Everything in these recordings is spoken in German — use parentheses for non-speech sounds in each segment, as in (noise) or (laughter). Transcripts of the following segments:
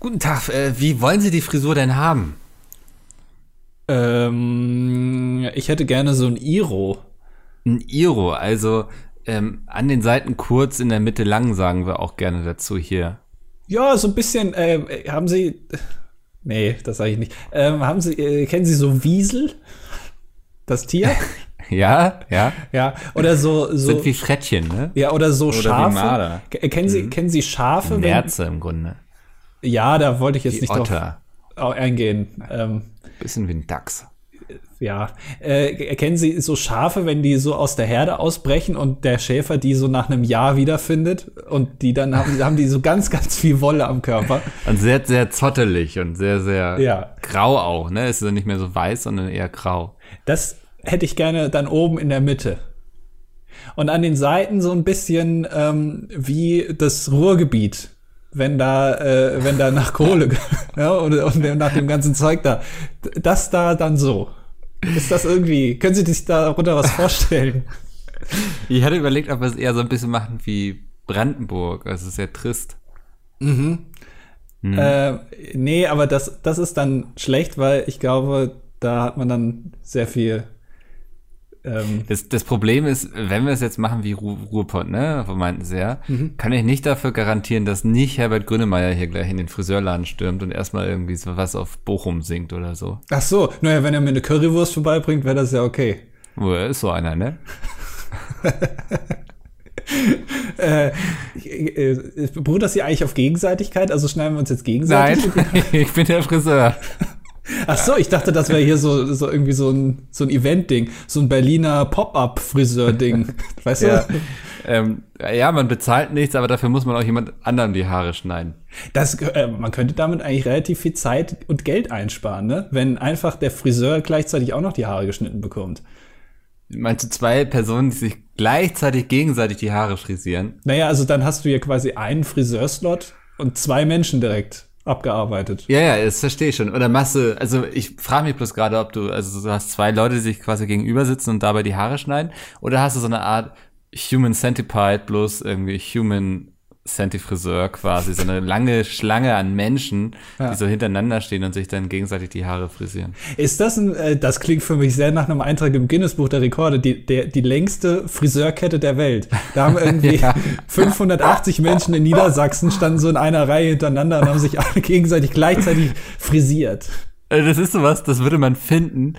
Guten Tag, äh, wie wollen Sie die Frisur denn haben? Ähm, ich hätte gerne so ein Iro. Ein Iro, also ähm, an den Seiten kurz, in der Mitte lang, sagen wir auch gerne dazu hier. Ja, so ein bisschen, äh, haben Sie. Nee, das sage ich nicht. Ähm, haben Sie, äh, kennen Sie so Wiesel? Das Tier? (laughs) ja, ja. Ja, oder so. so Sind wie Frettchen, ne? Ja, oder so Oder Schafe. Kennen Sie, kennen Sie Schafe? Nerze im Grunde. Ja, da wollte ich jetzt Wie nicht drauf Otter. au- eingehen. Ähm, Bisschen wie ein Dachs. ja. Äh, kennen Sie so Schafe, wenn die so aus der Herde ausbrechen und der Schäfer die so nach einem Jahr wiederfindet und die dann haben, haben die so ganz, ganz viel Wolle am Körper. Und sehr, sehr zottelig und sehr, sehr Ja. grau auch, ne? Es ist ja nicht mehr so weiß, sondern eher grau. Das hätte ich gerne dann oben in der Mitte. Und an den Seiten so ein bisschen ähm, wie das Ruhrgebiet, wenn da, äh, wenn da nach Kohle (laughs) ja, und, und nach dem ganzen Zeug da. Das da dann so. Ist das irgendwie, können Sie sich darunter was vorstellen? (laughs) Ich hatte überlegt, ob wir es eher so ein bisschen machen wie Brandenburg. Also sehr trist. Äh, nee, aber das, das ist dann schlecht, weil ich glaube, da hat man dann sehr viel. Ähm, Das, das Problem ist, wenn wir es jetzt machen wie Ru Ruhrpott, ne, wo meinten sie ja, Mhm. kann ich nicht dafür garantieren, dass nicht Herbert Grönemeyer hier gleich in den Friseurladen stürmt und erstmal irgendwie so was auf Bochum singt oder so. ach so, naja, wenn er mir eine Currywurst vorbeibringt, wäre das ja okay. Wo er ist so einer, ne? (laughs) Äh, äh, beruht das hier eigentlich auf Gegenseitigkeit? Also schneiden wir uns jetzt gegenseitig? Nein, (laughs) ich bin der Friseur. (laughs) Ach so, ich dachte, das wäre hier so, so irgendwie so ein, so ein Event-Ding. So ein Berliner Pop-Up-Friseur-Ding. (laughs) Weißt Ja. du? ähm, ja, man bezahlt nichts, aber dafür muss man auch jemand anderem die Haare schneiden. Das, äh, man könnte damit eigentlich relativ viel Zeit und Geld einsparen, ne? Wenn einfach der Friseur gleichzeitig auch noch die Haare geschnitten bekommt. Meinst du zwei Personen, die sich gleichzeitig gegenseitig die Haare frisieren? Naja, also dann hast du hier quasi einen Friseurslot und zwei Menschen direkt abgearbeitet. Ja, ja, das verstehe ich schon. Oder du, also ich frage mich bloß gerade, ob du, also du hast zwei Leute, die sich quasi gegenüber sitzen und dabei die Haare schneiden, oder hast du so eine Art Human Centipede, bloß irgendwie Human Centifriseur quasi, so eine lange Schlange an Menschen, Ja. die so hintereinander stehen und sich dann gegenseitig die Haare frisieren. Ist das ein, äh, das klingt für mich sehr nach einem Eintrag im Guinness-Buch der Rekorde, die, der, die längste Friseurkette der Welt. Da haben (laughs) irgendwie Ja. 580 Menschen in Niedersachsen standen so in einer Reihe hintereinander und haben sich alle gegenseitig gleichzeitig frisiert. Also das ist sowas, das würde man finden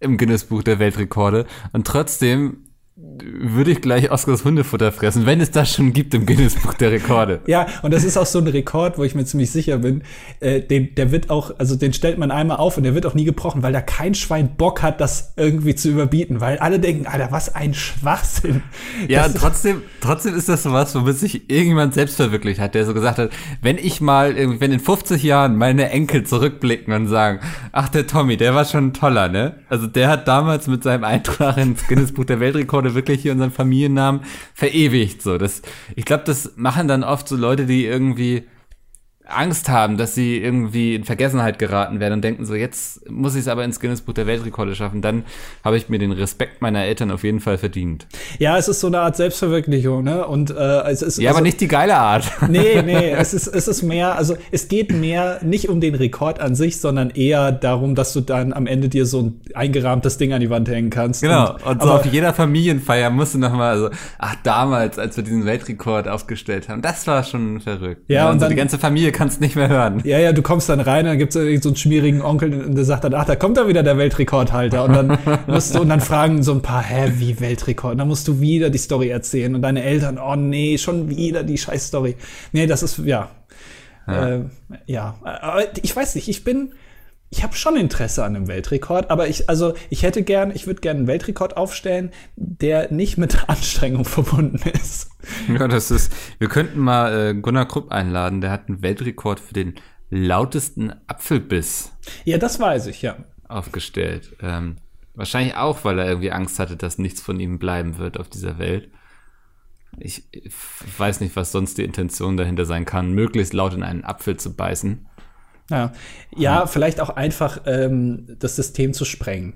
im Guinness-Buch der Weltrekorde und trotzdem würde ich gleich Oscars Hundefutter fressen, wenn es das schon gibt im Guinness-Buch der Rekorde. (laughs) Ja, und das ist auch so ein Rekord, wo ich mir ziemlich sicher bin, äh, den, der wird auch, also den stellt man einmal auf und der wird auch nie gebrochen, weil da kein Schwein Bock hat, das irgendwie zu überbieten, weil alle denken, Alter, was ein Schwachsinn. (laughs) Ja, trotzdem, trotzdem ist das sowas, womit sich irgendjemand selbst verwirklicht hat, der so gesagt hat, wenn ich mal, wenn in 50 Jahren meine Enkel zurückblicken und sagen, ach, der Tommy, der war schon ein toller, ne? Also der hat damals mit seinem Eintrag ins Guinness-Buch der Weltrekorde wirklich hier unseren Familiennamen verewigt, so. Das, ich glaube, das machen dann oft so Leute, die irgendwie Angst haben, dass sie irgendwie in Vergessenheit geraten werden und denken so, jetzt muss ich es aber ins Guinness-Buch der Weltrekorde schaffen, dann habe ich mir den Respekt meiner Eltern auf jeden Fall verdient. Ja, es ist so eine Art Selbstverwirklichung, ne? Und äh, es ist Ja, also, aber nicht die geile Art. (laughs) Nee, nee, es ist, es ist mehr, also es geht mehr nicht um den Rekord an sich, sondern eher darum, dass du dann am Ende dir so ein eingerahmtes Ding an die Wand hängen kannst. Genau. Und, so aber, auf jeder Familienfeier musst du nochmal so, ach, damals, als wir diesen Weltrekord aufgestellt haben, das war schon verrückt. Ja, und so dann- die ganze Familie kannst nicht mehr hören. ja, ja, du kommst dann rein, dann gibt's irgend so einen schmierigen Onkel und der sagt dann, ach, da kommt da wieder der Weltrekordhalter. Und dann (laughs) musst du, und dann fragen so ein paar, hä, wie Weltrekord? Und dann musst du wieder die Story erzählen und deine Eltern, oh nee, schon wieder die scheiß Story. Nee, das ist, ja. Ja, äh, ja. aber ich weiß nicht, ich bin, ich habe schon Interesse an einem Weltrekord, aber ich, also ich hätte gern, ich würde gerne einen Weltrekord aufstellen, der nicht mit (laughs) Anstrengung verbunden ist. Ja, das ist, wir könnten mal äh, Gunnar Krupp einladen, der hat einen Weltrekord für den lautesten Apfelbiss Ja, das weiß ich, ja. aufgestellt. Ähm, wahrscheinlich auch, weil er irgendwie Angst hatte, dass nichts von ihm bleiben wird auf dieser Welt. Ich, ich weiß nicht, was sonst die Intention dahinter sein kann, möglichst laut in einen Apfel zu beißen. Ja, ja vielleicht auch einfach ähm, das System zu sprengen.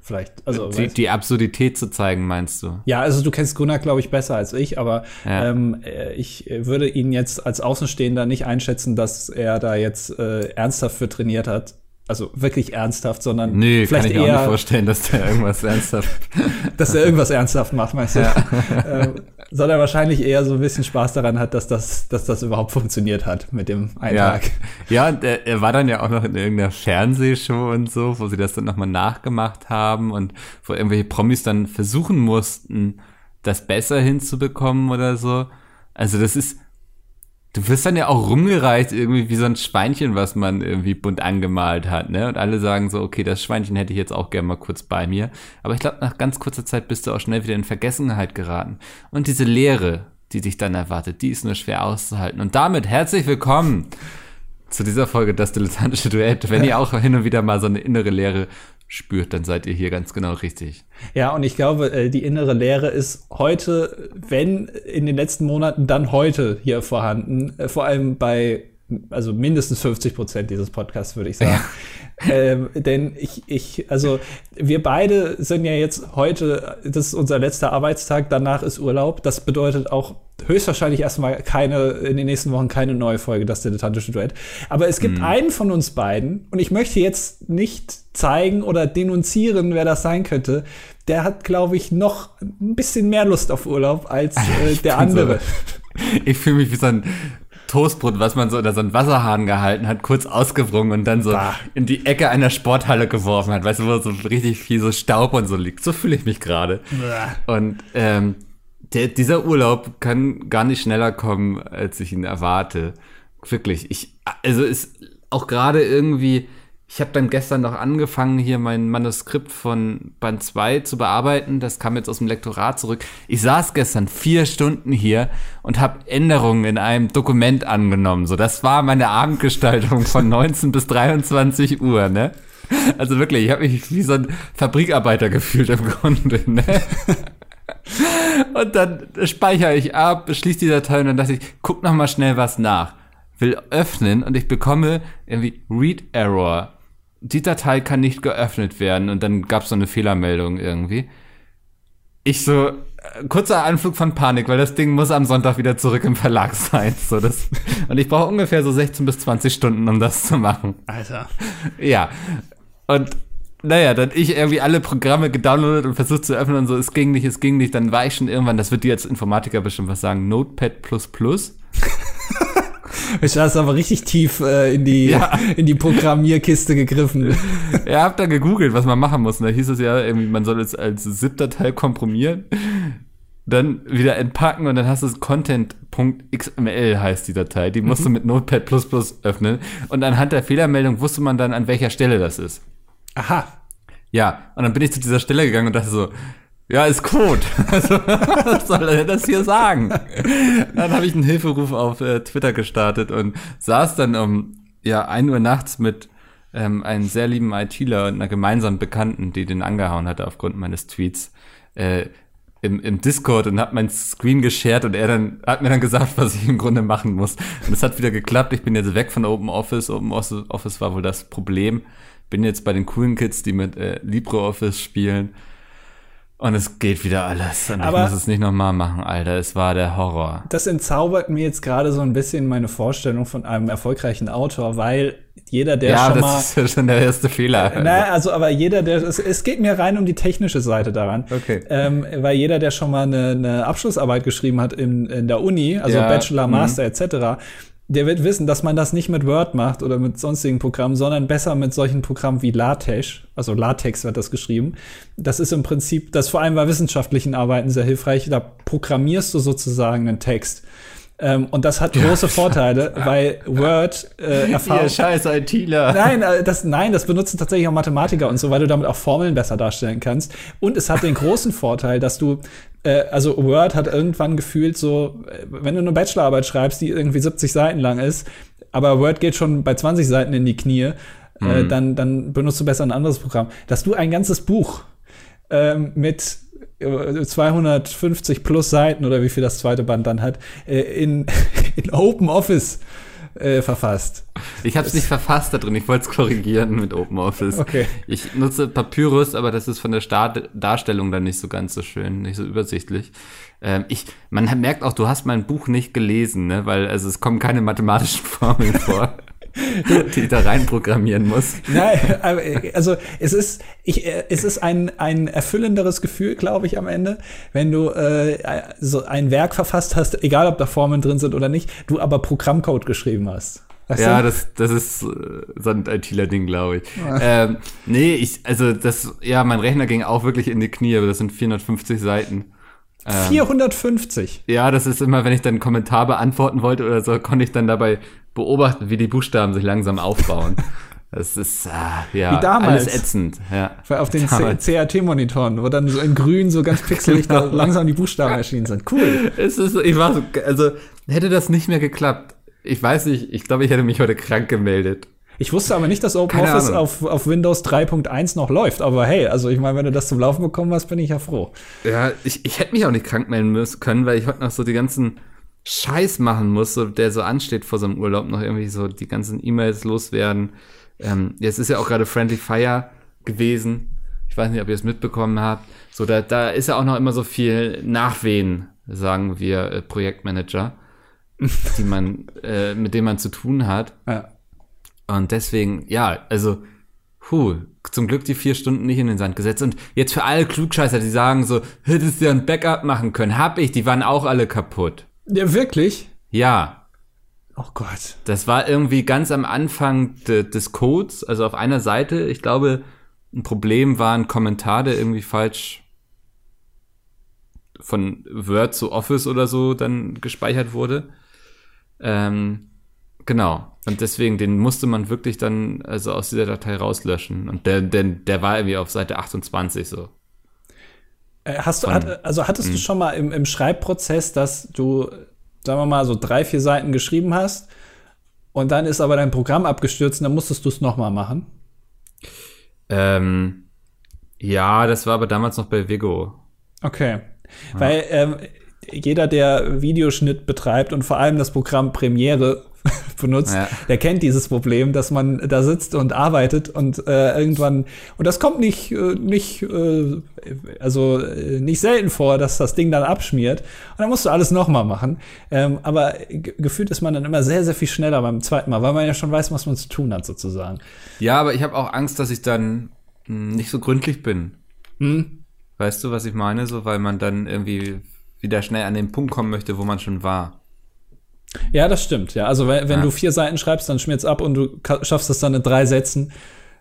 Vielleicht. Also, die, die Absurdität zu zeigen, meinst du? ja, also du kennst Gunnar, glaube ich, besser als ich, aber Ja. ähm, äh, ich äh, würde ihn jetzt als Außenstehender nicht einschätzen, dass er da jetzt äh, ernsthaft für trainiert hat. Also wirklich ernsthaft, sondern Nee, vielleicht kann ich mir auch eher, nicht vorstellen, dass der irgendwas ernsthaft. (laughs) dass er irgendwas ernsthaft macht, meinst du? (laughs) ähm, sondern wahrscheinlich eher so ein bisschen Spaß daran hat, dass das, dass das überhaupt funktioniert hat mit dem ja, Eintrag. ja und er, er war dann ja auch noch in irgendeiner Fernsehshow und so, wo sie das dann nochmal nachgemacht haben und wo irgendwelche Promis dann versuchen mussten, das besser hinzubekommen oder so. Also das ist, du wirst dann ja auch rumgereicht irgendwie wie so ein Schweinchen, was man irgendwie bunt angemalt hat, ne? Und alle sagen so, okay, das Schweinchen hätte ich jetzt auch gerne mal kurz bei mir. Aber ich glaube, nach ganz kurzer Zeit bist du auch schnell wieder in Vergessenheit geraten. Und diese Leere, die dich dann erwartet, die ist nur schwer auszuhalten. Und damit herzlich willkommen zu dieser Folge Das Dilettantische Duett. Wenn ihr auch hin und wieder mal so eine innere Leere spürt, dann seid ihr hier ganz genau richtig. Ja, und ich glaube, äh, die innere Leere ist heute, wenn in den letzten Monaten, dann heute hier vorhanden. Äh, Vor allem bei, also mindestens 50 Prozent dieses Podcasts, würde ich sagen. ähm, denn ich, ich, also wir beide sind ja jetzt heute, das ist unser letzter Arbeitstag, danach ist Urlaub. Das bedeutet auch höchstwahrscheinlich erstmal keine, in den nächsten Wochen keine neue Folge, das dilettantische Duett. Aber es gibt einen von uns beiden, und ich möchte jetzt nicht zeigen oder denunzieren, wer das sein könnte. Der hat, glaube ich, noch ein bisschen mehr Lust auf Urlaub als äh, (laughs) der bin so- andere. Ich fühle mich wie so ein Toastbrot, was man so unter so einen Wasserhahn gehalten hat, kurz ausgewrungen und dann so Bah. in die Ecke einer Sporthalle geworfen hat. Weißt du, wo so richtig viel so Staub und so liegt. So fühle ich mich gerade. Und ähm, der, dieser Urlaub kann gar nicht schneller kommen, als ich ihn erwarte. Wirklich. Ich, also ist auch gerade irgendwie, ich habe dann gestern noch angefangen, hier mein Manuskript von Band 2 zu bearbeiten. Das kam jetzt aus dem Lektorat zurück. Ich saß gestern vier Stunden hier und habe Änderungen in einem Dokument angenommen. So, das war meine Abendgestaltung von (laughs) 19 bis 23 Uhr, ne? Also wirklich, ich habe mich wie so ein Fabrikarbeiter gefühlt im Grunde, ne? Und dann speichere ich ab, schließe die Datei und dann dachte ich, guck noch mal schnell was nach. Will öffnen und ich bekomme irgendwie Read Error. Die Datei kann nicht geöffnet werden und dann gab es so eine Fehlermeldung irgendwie. Ich so, äh, kurzer Anflug von Panik, weil das Ding muss am Sonntag wieder zurück im Verlag sein. So das, und ich brauche ungefähr so 16 bis 20 Stunden, um das zu machen. Alter. Ja. Und naja, dann ich irgendwie alle Programme gedownloadet und versucht zu öffnen und so, es ging nicht, es ging nicht. Dann war ich schon irgendwann, das wird dir als Informatiker bestimmt was sagen, Notepad++. (laughs) (laughs) Ich hast aber richtig tief äh, in, die, Ja. in die Programmierkiste gegriffen. (laughs) Er hab dann gegoogelt, was man machen muss. Und da hieß es ja, irgendwie, man soll es als ZIP-Datei komprimieren, dann wieder entpacken und dann hast du es content.xml heißt die Datei. Die musst du mit Notepad++ öffnen. Und anhand der Fehlermeldung wusste man dann, an welcher Stelle das ist. Aha. Ja, und dann bin ich zu dieser Stelle gegangen und dachte so, ja, ist Code. (laughs) Also, was soll er das hier sagen? Dann habe ich einen Hilferuf auf äh, Twitter gestartet und saß dann um ja, 1 Uhr nachts mit ähm, einem sehr lieben ITler und einer gemeinsamen Bekannten, die den angehauen hatte aufgrund meines Tweets, äh, im, im Discord und hab mein Screen geshared und er dann hat mir dann gesagt, was ich im Grunde machen muss. Und es hat wieder geklappt. Ich bin jetzt weg von Open Office. Open Office war wohl das Problem. Bin jetzt bei den coolen Kids, die mit äh, LibreOffice spielen. Und es geht wieder alles. Und Aber- ich muss es nicht nochmal machen, Alter. Es war der Horror. Das entzaubert mir jetzt gerade so ein bisschen meine Vorstellung von einem erfolgreichen Autor, weil jeder, der ja, schon mal. das ist ja schon der erste Fehler. Naja, also aber jeder, der es, es geht mir rein um die technische Seite daran. Okay. Ähm, weil jeder, der schon mal eine, eine Abschlussarbeit geschrieben hat in, in der Uni, also Ja, Bachelor, mhm. Master etc., der wird wissen, dass man das nicht mit Word macht oder mit sonstigen Programmen, sondern besser mit solchen Programmen wie LaTeX. Also LaTeX wird das geschrieben. Das ist im Prinzip, das vor allem bei wissenschaftlichen Arbeiten sehr hilfreich. Da programmierst du sozusagen einen Text. Ähm, und das hat große Vorteile, (laughs) weil Word äh, Erfahrung. Ihr scheiß ITler. Nein, äh, das, nein, das benutzen tatsächlich auch Mathematiker und so, weil du damit auch Formeln besser darstellen kannst. Und es hat den großen Vorteil, dass du, äh, also Word hat irgendwann gefühlt so, äh, wenn du eine Bachelorarbeit schreibst, die irgendwie 70 Seiten lang ist, aber Word geht schon bei 20 Seiten in die Knie, äh, dann, dann benutzt du besser ein anderes Programm. Dass du ein ganzes Buch ähm, mit 250 plus Seiten oder wie viel das zweite Band dann hat, äh, in, (laughs) in Open Office äh, verfasst. Ich habe es nicht verfasst da drin, ich wollte es korrigieren mit OpenOffice. Okay. Ich nutze Papyrus, aber das ist von der Start Darstellung dann nicht so ganz so schön, nicht so übersichtlich. Ähm, ich, man merkt auch, du hast mein Buch nicht gelesen, ne? weil also es kommen keine mathematischen Formeln vor. (laughs) die ich da reinprogrammieren muss. Nein, also es ist, ich, es ist ein, ein erfüllenderes Gefühl, glaube ich, am Ende, wenn du äh, so ein Werk verfasst hast, egal ob da Formeln drin sind oder nicht, du aber Programmcode geschrieben hast. Weißt ja, das, das ist äh, so ein ITler-Ding, glaube ich. Ähm, nee, ich, also das, ja, mein Rechner ging auch wirklich in die Knie, aber das sind 450 Seiten. 450. Ähm, ja, das ist immer, wenn ich dann einen Kommentar beantworten wollte oder so, konnte ich dann dabei beobachten, wie die Buchstaben sich langsam aufbauen. (laughs) Das ist ah, ja Wie damals. alles ätzend. Ja. Auf den CRT-Monitoren, wo dann so in grün so ganz pixelig genau. langsam die Buchstaben erschienen sind. Cool. Es ist, ich war so, also hätte das nicht mehr geklappt. Ich weiß nicht, ich glaube, ich hätte mich heute krank gemeldet. Ich wusste aber nicht, dass OpenOffice auf, auf Windows 3.1 noch läuft. Aber hey, also ich meine, wenn du das zum Laufen bekommen hast, bin ich ja froh. Ja, ich, ich hätte mich auch nicht krank melden müssen können, weil ich heute noch so die ganzen Scheiß machen muss, so, der so ansteht vor so einem Urlaub, noch irgendwie so die ganzen E-Mails loswerden. Ähm, jetzt ist ja auch gerade Friendly Fire gewesen. Ich weiß nicht, ob ihr es mitbekommen habt. So, da, da ist ja auch noch immer so viel Nachwehen, sagen wir äh, Projektmanager, (laughs) die man, äh, mit dem man zu tun hat. Ja. Und deswegen, ja, also, puh, zum Glück die vier Stunden nicht in den Sand gesetzt. Und jetzt für alle Klugscheißer, die sagen so, hättest du ja ein Backup machen können, hab ich, die waren auch alle kaputt. Ja, wirklich? Ja. Oh Gott. Das war irgendwie ganz am Anfang de, des Codes, also auf einer Seite. Ich glaube, ein Problem war ein Kommentar, der irgendwie falsch von Word zu Office oder so dann gespeichert wurde. Ähm, genau. Und deswegen, den musste man wirklich dann also aus dieser Datei rauslöschen. Und der, der, der war irgendwie auf Seite 28 so. Äh, hast du, hat, also hattest du hm. schon mal im, im Schreibprozess, dass du, sagen wir mal, so drei, vier Seiten geschrieben hast und dann ist aber dein Programm abgestürzt und dann musstest du es nochmal machen? Ähm, ja, das war aber damals noch bei Vigo. Okay. Ja. Weil ähm, jeder, der Videoschnitt betreibt und vor allem das Programm Premiere (laughs) benutzt, ja. der kennt dieses Problem, dass man da sitzt und arbeitet und äh, irgendwann und das kommt nicht äh, nicht äh, also äh, nicht selten vor, dass das Ding dann abschmiert und dann musst du alles nochmal machen. Ähm, aber gefühlt ist man dann immer sehr sehr viel schneller beim zweiten Mal, weil man ja schon weiß, was man zu tun hat sozusagen. Ja, aber ich habe auch Angst, dass ich dann hm, nicht so gründlich bin. Hm? Weißt du, was ich meine? So, weil man dann irgendwie wieder schnell an den Punkt kommen möchte, wo man schon war. Ja, das stimmt. Ja, also wenn, wenn ja. du vier Seiten schreibst, dann schmiert's ab und du schaffst es dann in drei Sätzen.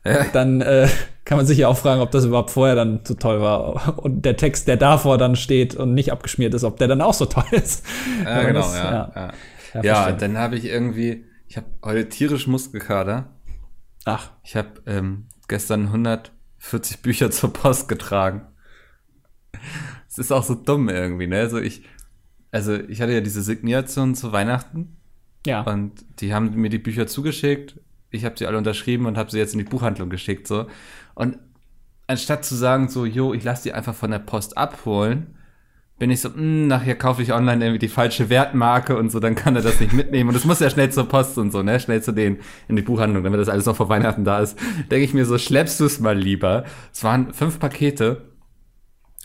Ja. Dann äh, kann man sich ja auch fragen, ob das überhaupt vorher dann so toll war. Und der Text, der davor dann steht und nicht abgeschmiert ist, ob der dann auch so toll ist. Ja, genau, das, ja. Ja, ja. dann habe ich irgendwie, ich habe heute tierisch Muskelkater. Ach. Ich habe ähm, gestern 140 Bücher zur Post getragen. Es ist auch so dumm irgendwie, ne? Also ich, also ich hatte ja diese Signation zu Weihnachten. Ja. Und die haben mir die Bücher zugeschickt. Ich habe sie alle unterschrieben und habe sie jetzt in die Buchhandlung geschickt so. Und anstatt zu sagen so, jo, ich lasse die einfach von der Post abholen, bin ich so, mh, hm, nachher kaufe ich online irgendwie die falsche Wertmarke und so, dann kann er das nicht mitnehmen. Und es muss ja schnell zur Post und so, ne? Schnell zu denen in die Buchhandlung, damit das alles noch vor Weihnachten da ist. Denke ich mir so, schleppst du es mal lieber. Es waren fünf Pakete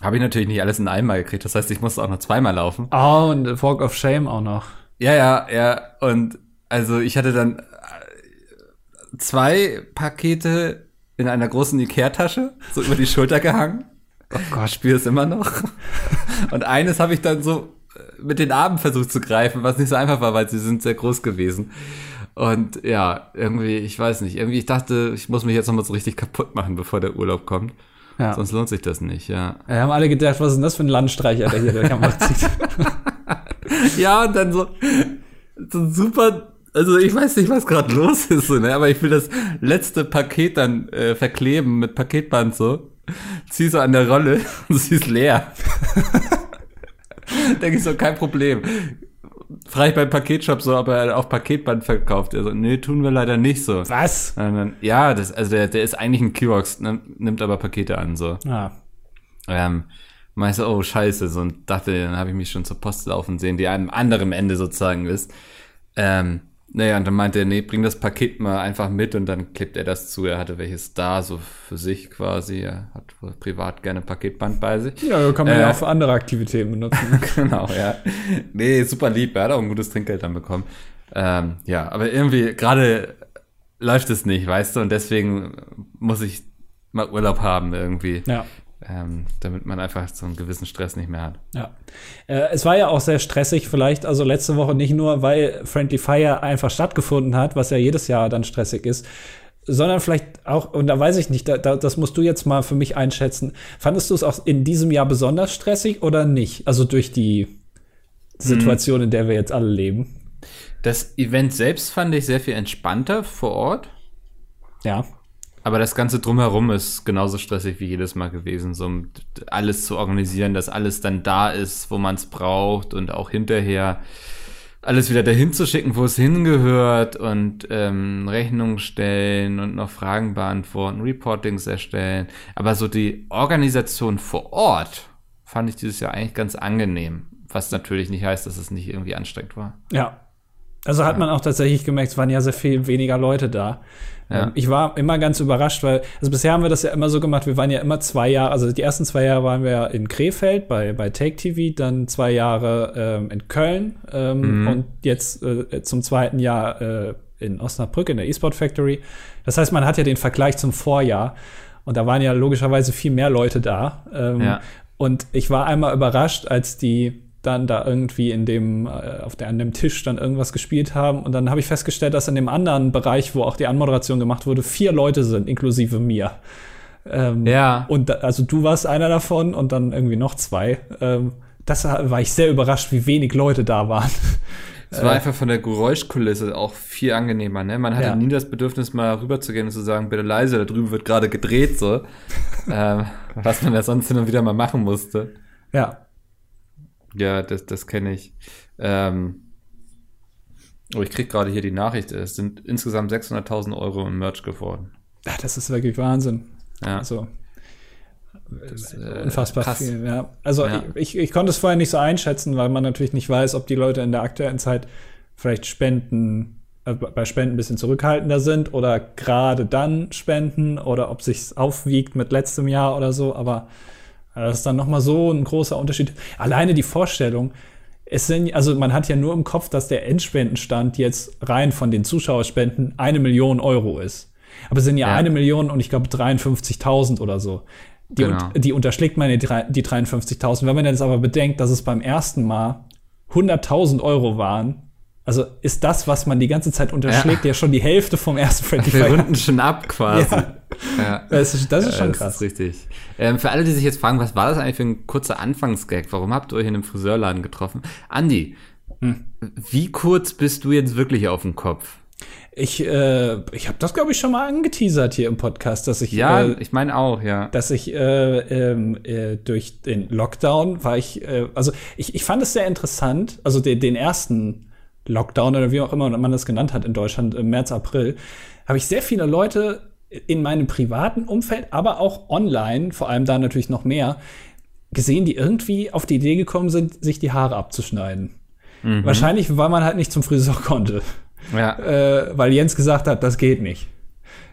habe ich natürlich nicht alles in einmal gekriegt. Das heißt, ich musste auch noch zweimal laufen. Oh, und Walk of Shame auch noch. Ja, ja, ja. Und also ich hatte dann äh, zwei Pakete in einer großen Ikea-Tasche, so über die Schulter gehangen. Oh Gott, spiele es immer noch. Und eines habe ich dann so äh, mit den Armen versucht zu greifen, was nicht so einfach war, weil sie sind sehr groß gewesen. Und ja, irgendwie, ich weiß nicht, irgendwie, ich dachte, ich muss mich jetzt nochmal so richtig kaputt machen, bevor der Urlaub kommt. Ja. Sonst lohnt sich das nicht, ja. Wir haben alle gedacht, was ist denn das für ein Landstreicher, der hier der Kamera (laughs) zieht. ja, und dann so, so super, also ich weiß nicht, was gerade los ist, so, ne? aber ich will das letzte Paket dann äh, verkleben mit Paketband so. Zieh so an der Rolle (laughs) und sie ist leer. (laughs) Denke ich so, kein Problem frage ich beim Paketshop so, ob er auf Paketband verkauft. Er so, nee, tun wir leider nicht so. Was? Dann, ja, das, also der, der ist eigentlich ein Kiosk, nimmt aber Pakete an, so. Ah. Ähm, meinst du, oh, scheiße, so, und dachte, dann habe ich mich schon zur Post laufen sehen, die am anderen Ende sozusagen ist. Ähm, Naja, und dann meinte er, nee, bring das Paket mal einfach mit und dann klebt er das zu. Er hatte welches da, so für sich quasi. Er hat privat gerne Paketband bei sich. Ja, kann man ja auch für andere Aktivitäten benutzen. (laughs) genau, ja. Nee, super lieb. Er hat auch ein gutes Trinkgeld dann bekommen. Ähm, ja, aber irgendwie gerade läuft es nicht, weißt du, und deswegen muss ich mal Urlaub haben irgendwie. ja. Ähm, damit man einfach so einen gewissen Stress nicht mehr hat. Ja. Äh, es war ja auch sehr stressig, vielleicht, also letzte Woche nicht nur, weil Friendly Fire einfach stattgefunden hat, was ja jedes Jahr dann stressig ist, sondern vielleicht auch, und da weiß ich nicht, da, da, das musst du jetzt mal für mich einschätzen. Fandest du es auch in diesem Jahr besonders stressig oder nicht? Also durch die Situation, in der wir jetzt alle leben. Das Event selbst fand ich sehr viel entspannter vor Ort. Ja. Aber das Ganze drumherum ist genauso stressig wie jedes Mal gewesen, so alles zu organisieren, dass alles dann da ist, wo man es braucht und auch hinterher alles wieder dahin zu schicken, wo es hingehört und ähm, Rechnungen stellen und noch Fragen beantworten, Reportings erstellen. Aber so die Organisation vor Ort fand ich dieses Jahr eigentlich ganz angenehm, was natürlich nicht heißt, dass es nicht irgendwie anstrengend war. Ja. Also hat man auch tatsächlich gemerkt, es waren ja sehr viel weniger Leute da. Ja. Ähm, Ich war immer ganz überrascht, weil, also bisher haben wir das ja immer so gemacht, wir waren ja immer zwei Jahre, also die ersten zwei Jahre waren wir ja in Krefeld bei, bei Take TV, dann zwei Jahre ähm, in Köln ähm, und jetzt äh, zum zweiten Jahr äh, in Osnabrück in der eSport Factory. Das heißt, man hat ja den Vergleich zum Vorjahr und da waren ja logischerweise viel mehr Leute da. Ähm, Ja. Und ich war einmal überrascht, als die dann da irgendwie in dem, äh, auf der, an dem Tisch dann irgendwas gespielt haben. Und dann habe ich festgestellt, dass in dem anderen Bereich, wo auch die Anmoderation gemacht wurde, vier Leute sind, inklusive mir. Ähm, Ja. Und da, also du warst einer davon und dann irgendwie noch zwei. Ähm, das war ich sehr überrascht, wie wenig Leute da waren. Es war einfach von der Geräuschkulisse auch viel angenehmer, ne? Man hatte Ja. nie das Bedürfnis, mal rüberzugehen und zu sagen, bitte leise, da drüben wird gerade gedreht, so. (laughs) ähm, was man ja sonst hin und wieder mal machen musste. Ja. Ja, das, das kenne ich. Ähm, oh, ich krieg gerade hier die Nachricht, es sind insgesamt 600.000 Euro im Merch geworden. Ja, Das ist wirklich Wahnsinn. Ja, Also das, äh, unfassbar krass. viel. Ja. Also Ja. Ich, ich konnte es vorher nicht so einschätzen, weil man natürlich nicht weiß, ob die Leute in der aktuellen Zeit vielleicht Spenden äh, bei Spenden ein bisschen zurückhaltender sind oder gerade dann spenden oder ob sich's aufwiegt mit letztem Jahr oder so. Aber das ist dann noch mal so ein großer Unterschied. Alleine die Vorstellung. Es sind, also man hat ja nur im Kopf, dass der Endspendenstand jetzt rein von den Zuschauerspenden eine Million Euro ist. Aber es sind ja, Ja. eine Million und ich glaube 53.000 oder so. Die, Genau. die unterschlägt man die 53.000. Wenn man jetzt aber bedenkt, dass es beim ersten Mal 100.000 Euro waren, also ist das, was man die ganze Zeit unterschlägt, ja, schon die Hälfte vom ersten Friendly Wir Fire. runden schon ab quasi. Ja. Ja. Das ist, das ist schon das krass. ist richtig. Ähm, für alle, die sich jetzt fragen, was war das eigentlich für ein kurzer Anfangsgag? Warum habt ihr euch in einem Friseurladen getroffen? Andi, Hm. wie kurz bist du jetzt wirklich auf dem Kopf? Ich, äh, ich habe das, glaube ich, schon mal angeteasert hier im Podcast, dass ich, Ja, äh, ich meine auch, ja. dass ich äh, ähm, äh, durch den Lockdown war ich, äh, also ich, ich fand es sehr interessant, also den, den ersten Lockdown oder wie auch immer man das genannt hat in Deutschland im März, April, habe ich sehr viele Leute in meinem privaten Umfeld, aber auch online, vor allem da natürlich noch mehr, gesehen, die irgendwie auf die Idee gekommen sind, sich die Haare abzuschneiden. Wahrscheinlich, weil man halt nicht zum Friseur konnte ja. äh, weil Jens gesagt hat, das geht nicht.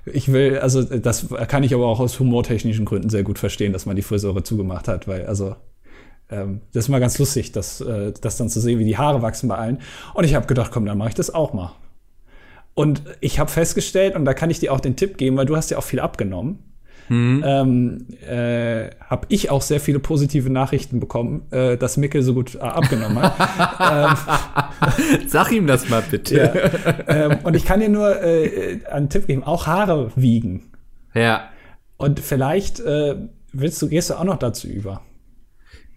Ich will, also das kann ich aber auch aus humortechnischen Gründen sehr gut verstehen, dass man die Friseure zugemacht hat, weil also ähm, das ist mal ganz lustig, das, äh, das dann zu sehen, wie die Haare wachsen bei allen. Und ich habe gedacht, komm, dann mache ich das auch mal. Und ich habe festgestellt, und da kann ich dir auch den Tipp geben, weil du hast ja auch viel abgenommen. Ähm, äh, habe ich auch sehr viele positive Nachrichten bekommen, äh, dass Mickel so gut äh, abgenommen hat. (laughs) Sag ihm das mal bitte. Ja. ähm, und ich kann dir nur äh, einen Tipp geben, auch Haare wiegen. Ja. Und vielleicht äh, willst du, gehst du auch noch dazu über.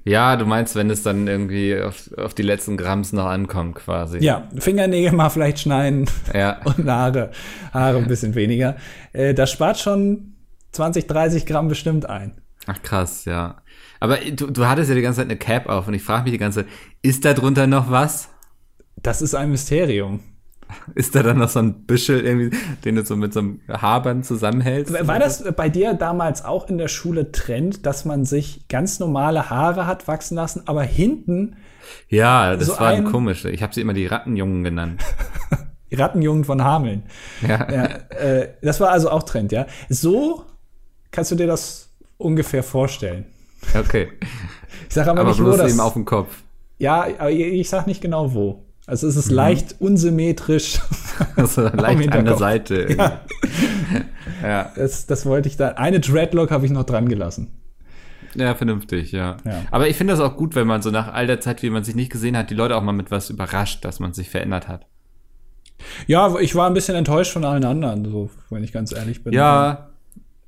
Ja, du meinst, wenn es dann irgendwie auf, auf die letzten Gramms noch ankommt, quasi. Ja, Fingernägel mal vielleicht schneiden Ja. (laughs) und Haare, Haare ein bisschen weniger. Äh, das spart schon 20, 30 Gramm bestimmt ein. Ach krass, ja. Aber du, du hattest ja die ganze Zeit eine Cap auf und ich frage mich die ganze Zeit, ist da drunter noch was? Das ist ein Mysterium. (laughs) Ist da dann noch so ein Büschel irgendwie, den du so mit so einem Haarband zusammenhältst? War das bei dir damals auch in der Schule Trend, dass man sich ganz normale Haare hat wachsen lassen, aber hinten, Ja, das So war ein- komisch. Ich habe sie immer die Rattenjungen genannt. (laughs) Rattenjugend von Hameln. Ja. Ja, äh, das war also auch Trend, ja. So kannst du dir das ungefähr vorstellen. Okay. Ich sage aber, Aber nicht, bloß das. eben auf dem Kopf. Ja, aber ich sag nicht genau wo. Also es ist Mhm. leicht unsymmetrisch. (laughs) Also leicht an der. Seite. Ja. (laughs) Ja. Das, das wollte ich da. Eine Dreadlock habe ich noch dran gelassen. ja, vernünftig, ja. Ja. Aber ich finde das auch gut, wenn man so nach all der Zeit, wie man sich nicht gesehen hat, die Leute auch mal mit was überrascht, dass man sich verändert hat. Ja, ich war ein bisschen enttäuscht von allen anderen, so, wenn ich ganz ehrlich bin. Ja,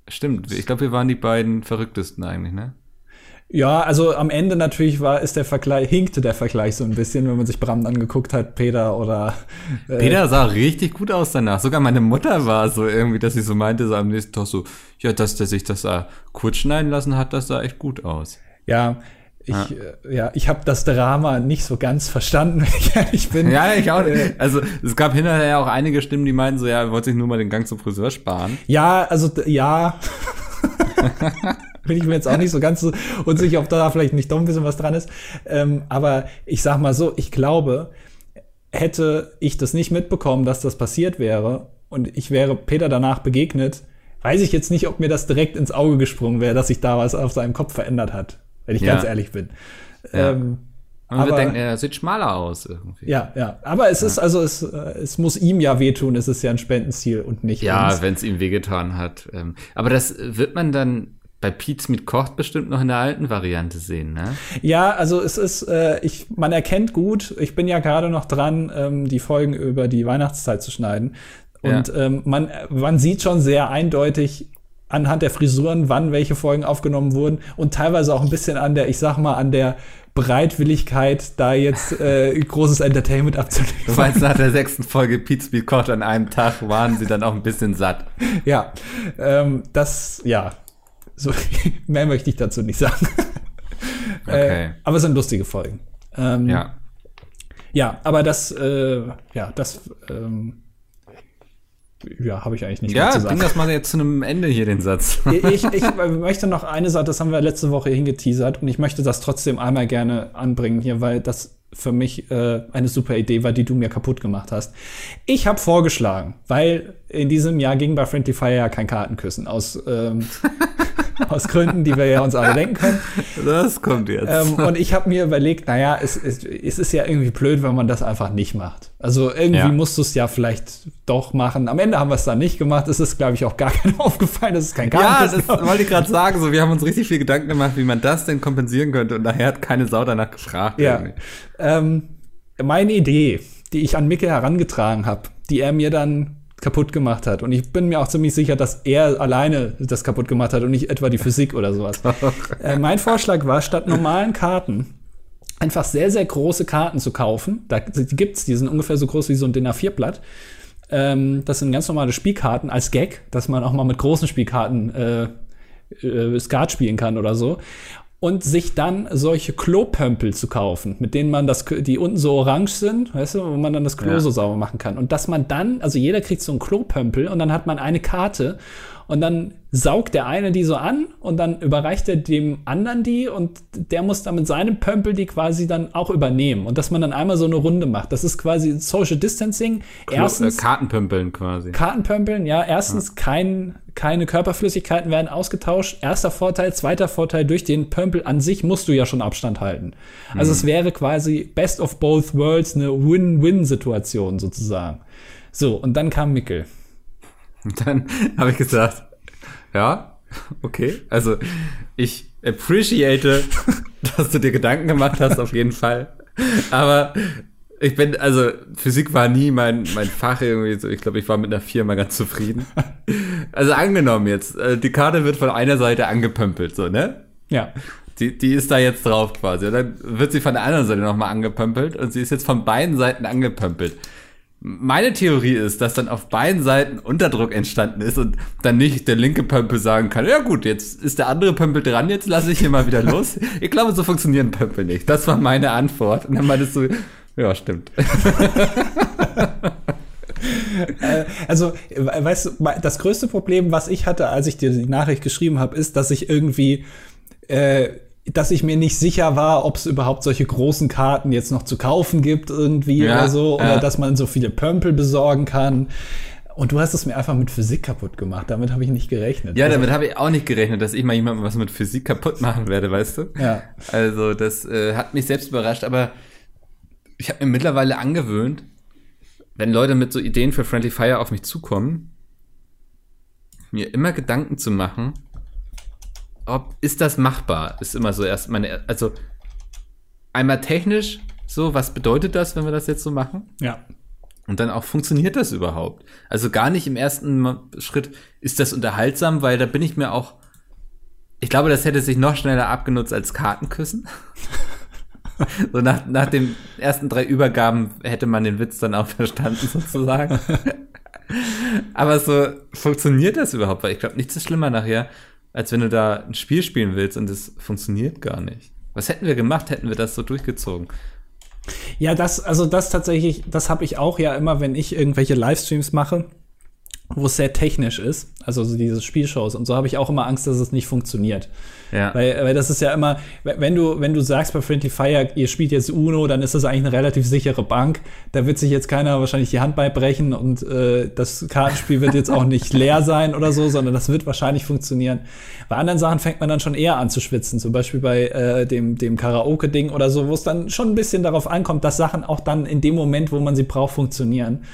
stimmt. Ich glaube, wir waren die beiden verrücktesten eigentlich, ne? Ja, also am Ende natürlich war, ist der Vergleich, hinkte der Vergleich so ein bisschen, wenn man sich Bram angeguckt hat, Peter oder äh, Peter sah richtig gut aus danach. Sogar meine Mutter war so irgendwie, dass sie so meinte, so am nächsten Tag so, ja, dass der sich das da kurz schneiden lassen hat, das sah echt gut aus. Ja, ich, ja. ja, ich habe das Drama nicht so ganz verstanden, (laughs) wenn ich ehrlich bin. Ja, ich auch. Also es gab hinterher auch einige Stimmen, die meinten so, ja, er wollte sich nur mal den Gang zum Friseur sparen. Ja, also ja. (laughs) (laughs) Bin ich mir jetzt auch nicht so ganz so unsicher, ob da vielleicht nicht doch ein bisschen was dran ist. Ähm, aber ich sag mal so, ich glaube, hätte ich das nicht mitbekommen, dass das passiert wäre und ich wäre Peter danach begegnet, weiß ich jetzt nicht, ob mir das direkt ins Auge gesprungen wäre, dass sich da was auf seinem Kopf verändert hat, wenn ich Ja. ganz ehrlich bin. Ja. Ähm, Und wir Aber- denken, er sieht schmaler aus irgendwie. ja, ja. Aber es ist also, es, äh, es muss ihm ja wehtun, es ist ja ein Spendenziel und nicht Ja, wenn es ihm wehgetan hat. Ähm, aber das wird man dann bei Pete's mit Kocht bestimmt noch in der alten Variante sehen, ne? Ja, also es ist, äh, ich, man erkennt gut, ich bin ja gerade noch dran, ähm, die Folgen über die Weihnachtszeit zu schneiden. Und ähm, man, man sieht schon sehr eindeutig anhand der Frisuren, wann welche Folgen aufgenommen wurden und teilweise auch ein bisschen an der, ich sag mal, an der Bereitwilligkeit, da jetzt äh, (laughs) großes Entertainment Du abzuliefern. meinst, nach der sechsten Folge Pete's mit Kocht an einem Tag waren sie dann auch ein bisschen satt. Ja, ähm, das, ja, so (laughs) mehr möchte ich dazu nicht sagen. (laughs) Okay. Äh, aber es sind lustige Folgen. Ähm, Ja. Ja, aber das, äh, ja, das, ähm, ja, habe ich eigentlich nicht Ja, zu bring sagen. das mal jetzt zu einem Ende hier, den Satz. (laughs) Ich, ich möchte noch eine Sache, das haben wir letzte Woche hingeteasert und ich möchte das trotzdem einmal gerne anbringen hier, weil das für mich äh, eine super Idee war, die du mir kaputt gemacht hast. Ich habe vorgeschlagen, weil in diesem Jahr ging bei Friendly Fire ja kein Kartenküssen aus, ähm, aus Gründen, die wir ja uns alle denken können. Das kommt jetzt. Ähm, und ich habe mir überlegt, naja, es, es, es ist ja irgendwie blöd, wenn man das einfach nicht macht. Also irgendwie Ja. musst du es ja vielleicht doch machen. Am Ende haben wir es dann nicht gemacht. Es ist, glaube ich, auch gar (laughs) keinem aufgefallen, dass es kein ja, Kartenkissen das wollte ich gerade sagen. So, wir haben uns richtig viel Gedanken gemacht, wie man das denn kompensieren könnte. Und nachher hat keine Sau danach gefragt. Ja. Ähm, meine Idee, die ich an Micke herangetragen habe, die er mir dann kaputt gemacht hat. Und ich bin mir auch ziemlich sicher, dass er alleine das kaputt gemacht hat und nicht etwa die Physik oder sowas. (laughs) äh, mein Vorschlag war, statt normalen Karten einfach sehr, sehr große Karten zu kaufen. Da die gibt's, die sind ungefähr so groß wie so ein DIN A4-Blatt. Ähm, das sind ganz normale Spielkarten als Gag, dass man auch mal mit großen Spielkarten äh, äh, Skat spielen kann oder so. Und sich dann solche Klopömpel zu kaufen, mit denen man das, die unten so orange sind, weißt du, wo man dann das Klo Ja. so sauber machen kann. Und dass man dann, also jeder kriegt so einen Klopömpel und dann hat man eine Karte und dann saugt der eine die so an und dann überreicht er dem anderen die und der muss dann mit seinem Pömpel die quasi dann auch übernehmen und dass man dann einmal so eine Runde macht. Das ist quasi Social Distancing. Erstens äh, Kartenpümpeln quasi. Kartenpömpeln, ja, erstens kein, keine Körperflüssigkeiten werden ausgetauscht. Erster Vorteil, zweiter Vorteil, durch den Pömpel an sich musst du ja schon Abstand halten. Also es wäre quasi best of both worlds, eine Win-Win-Situation sozusagen. So, und dann kam Mickel. Und (laughs) dann habe ich gesagt, ja, okay. Also ich appreciate, (laughs) dass du dir Gedanken gemacht hast, auf jeden Fall. Aber ich bin, also Physik war nie mein, mein Fach irgendwie so. Ich glaube, ich war mit einer vier mal ganz zufrieden. Also angenommen jetzt, äh, die Karte wird von einer Seite angepömpelt, so, ne? Ja. Die, die ist da jetzt drauf quasi. Und dann wird sie von der anderen Seite nochmal angepömpelt und sie ist jetzt von beiden Seiten angepömpelt. Meine Theorie ist, dass dann auf beiden Seiten Unterdruck entstanden ist und dann nicht der linke Pömpel sagen kann, ja gut, jetzt ist der andere Pömpel dran, jetzt lasse ich hier mal wieder los. Ich glaube, so funktionieren Pömpel nicht. Das war meine Antwort. Und dann meintest du, ja, stimmt. Also, we- weißt du, das größte Problem, was ich hatte, als ich dir die Nachricht geschrieben habe, ist, dass ich irgendwie äh, dass ich mir nicht sicher war, ob es überhaupt solche großen Karten jetzt noch zu kaufen gibt irgendwie Ja, oder so, ja. oder dass man so viele Pömpel besorgen kann. Und du hast es mir einfach mit Physik kaputt gemacht. Damit habe ich nicht gerechnet. Ja, Also, damit habe ich auch nicht gerechnet, dass ich mal jemandem was mit Physik kaputt machen werde, weißt du? Ja. Also, das äh, hat mich selbst überrascht, aber ich habe mir mittlerweile angewöhnt, wenn Leute mit so Ideen für Friendly Fire auf mich zukommen, mir immer Gedanken zu machen, ob ist das machbar? Ist immer so erst meine, also einmal technisch, so was bedeutet das, wenn wir das jetzt so machen? ja. Und dann auch, funktioniert das überhaupt? Also gar nicht im ersten Schritt, ist das unterhaltsam, weil da bin ich mir auch, ich glaube, das hätte sich noch schneller abgenutzt als Kartenküssen. (laughs) (laughs) so nach, nach den ersten drei Übergaben hätte man den Witz dann auch verstanden, sozusagen. (laughs) Aber so, funktioniert das überhaupt? Weil ich glaube, nichts ist schlimmer nachher, als wenn du da ein Spiel spielen willst und es funktioniert gar nicht. Was hätten wir gemacht, hätten wir das so durchgezogen? Ja, das, also das tatsächlich, das habe ich auch ja immer, wenn ich irgendwelche Livestreams mache, wo es sehr technisch ist, also so diese Spielshows und so habe ich auch immer Angst, dass es nicht funktioniert. Ja. Weil, weil das ist ja immer, wenn du, wenn du sagst bei Friendly Fire, ihr spielt jetzt Uno, dann ist das eigentlich eine relativ sichere Bank. Da wird sich jetzt keiner wahrscheinlich die Hand beibrechen und äh, das Kartenspiel wird jetzt auch nicht (laughs) leer sein oder so, sondern das wird wahrscheinlich funktionieren. Bei anderen Sachen fängt man dann schon eher an zu schwitzen, zum Beispiel bei äh, dem, dem Karaoke-Ding oder so, wo es dann schon ein bisschen darauf ankommt, dass Sachen auch dann in dem Moment, wo man sie braucht, funktionieren.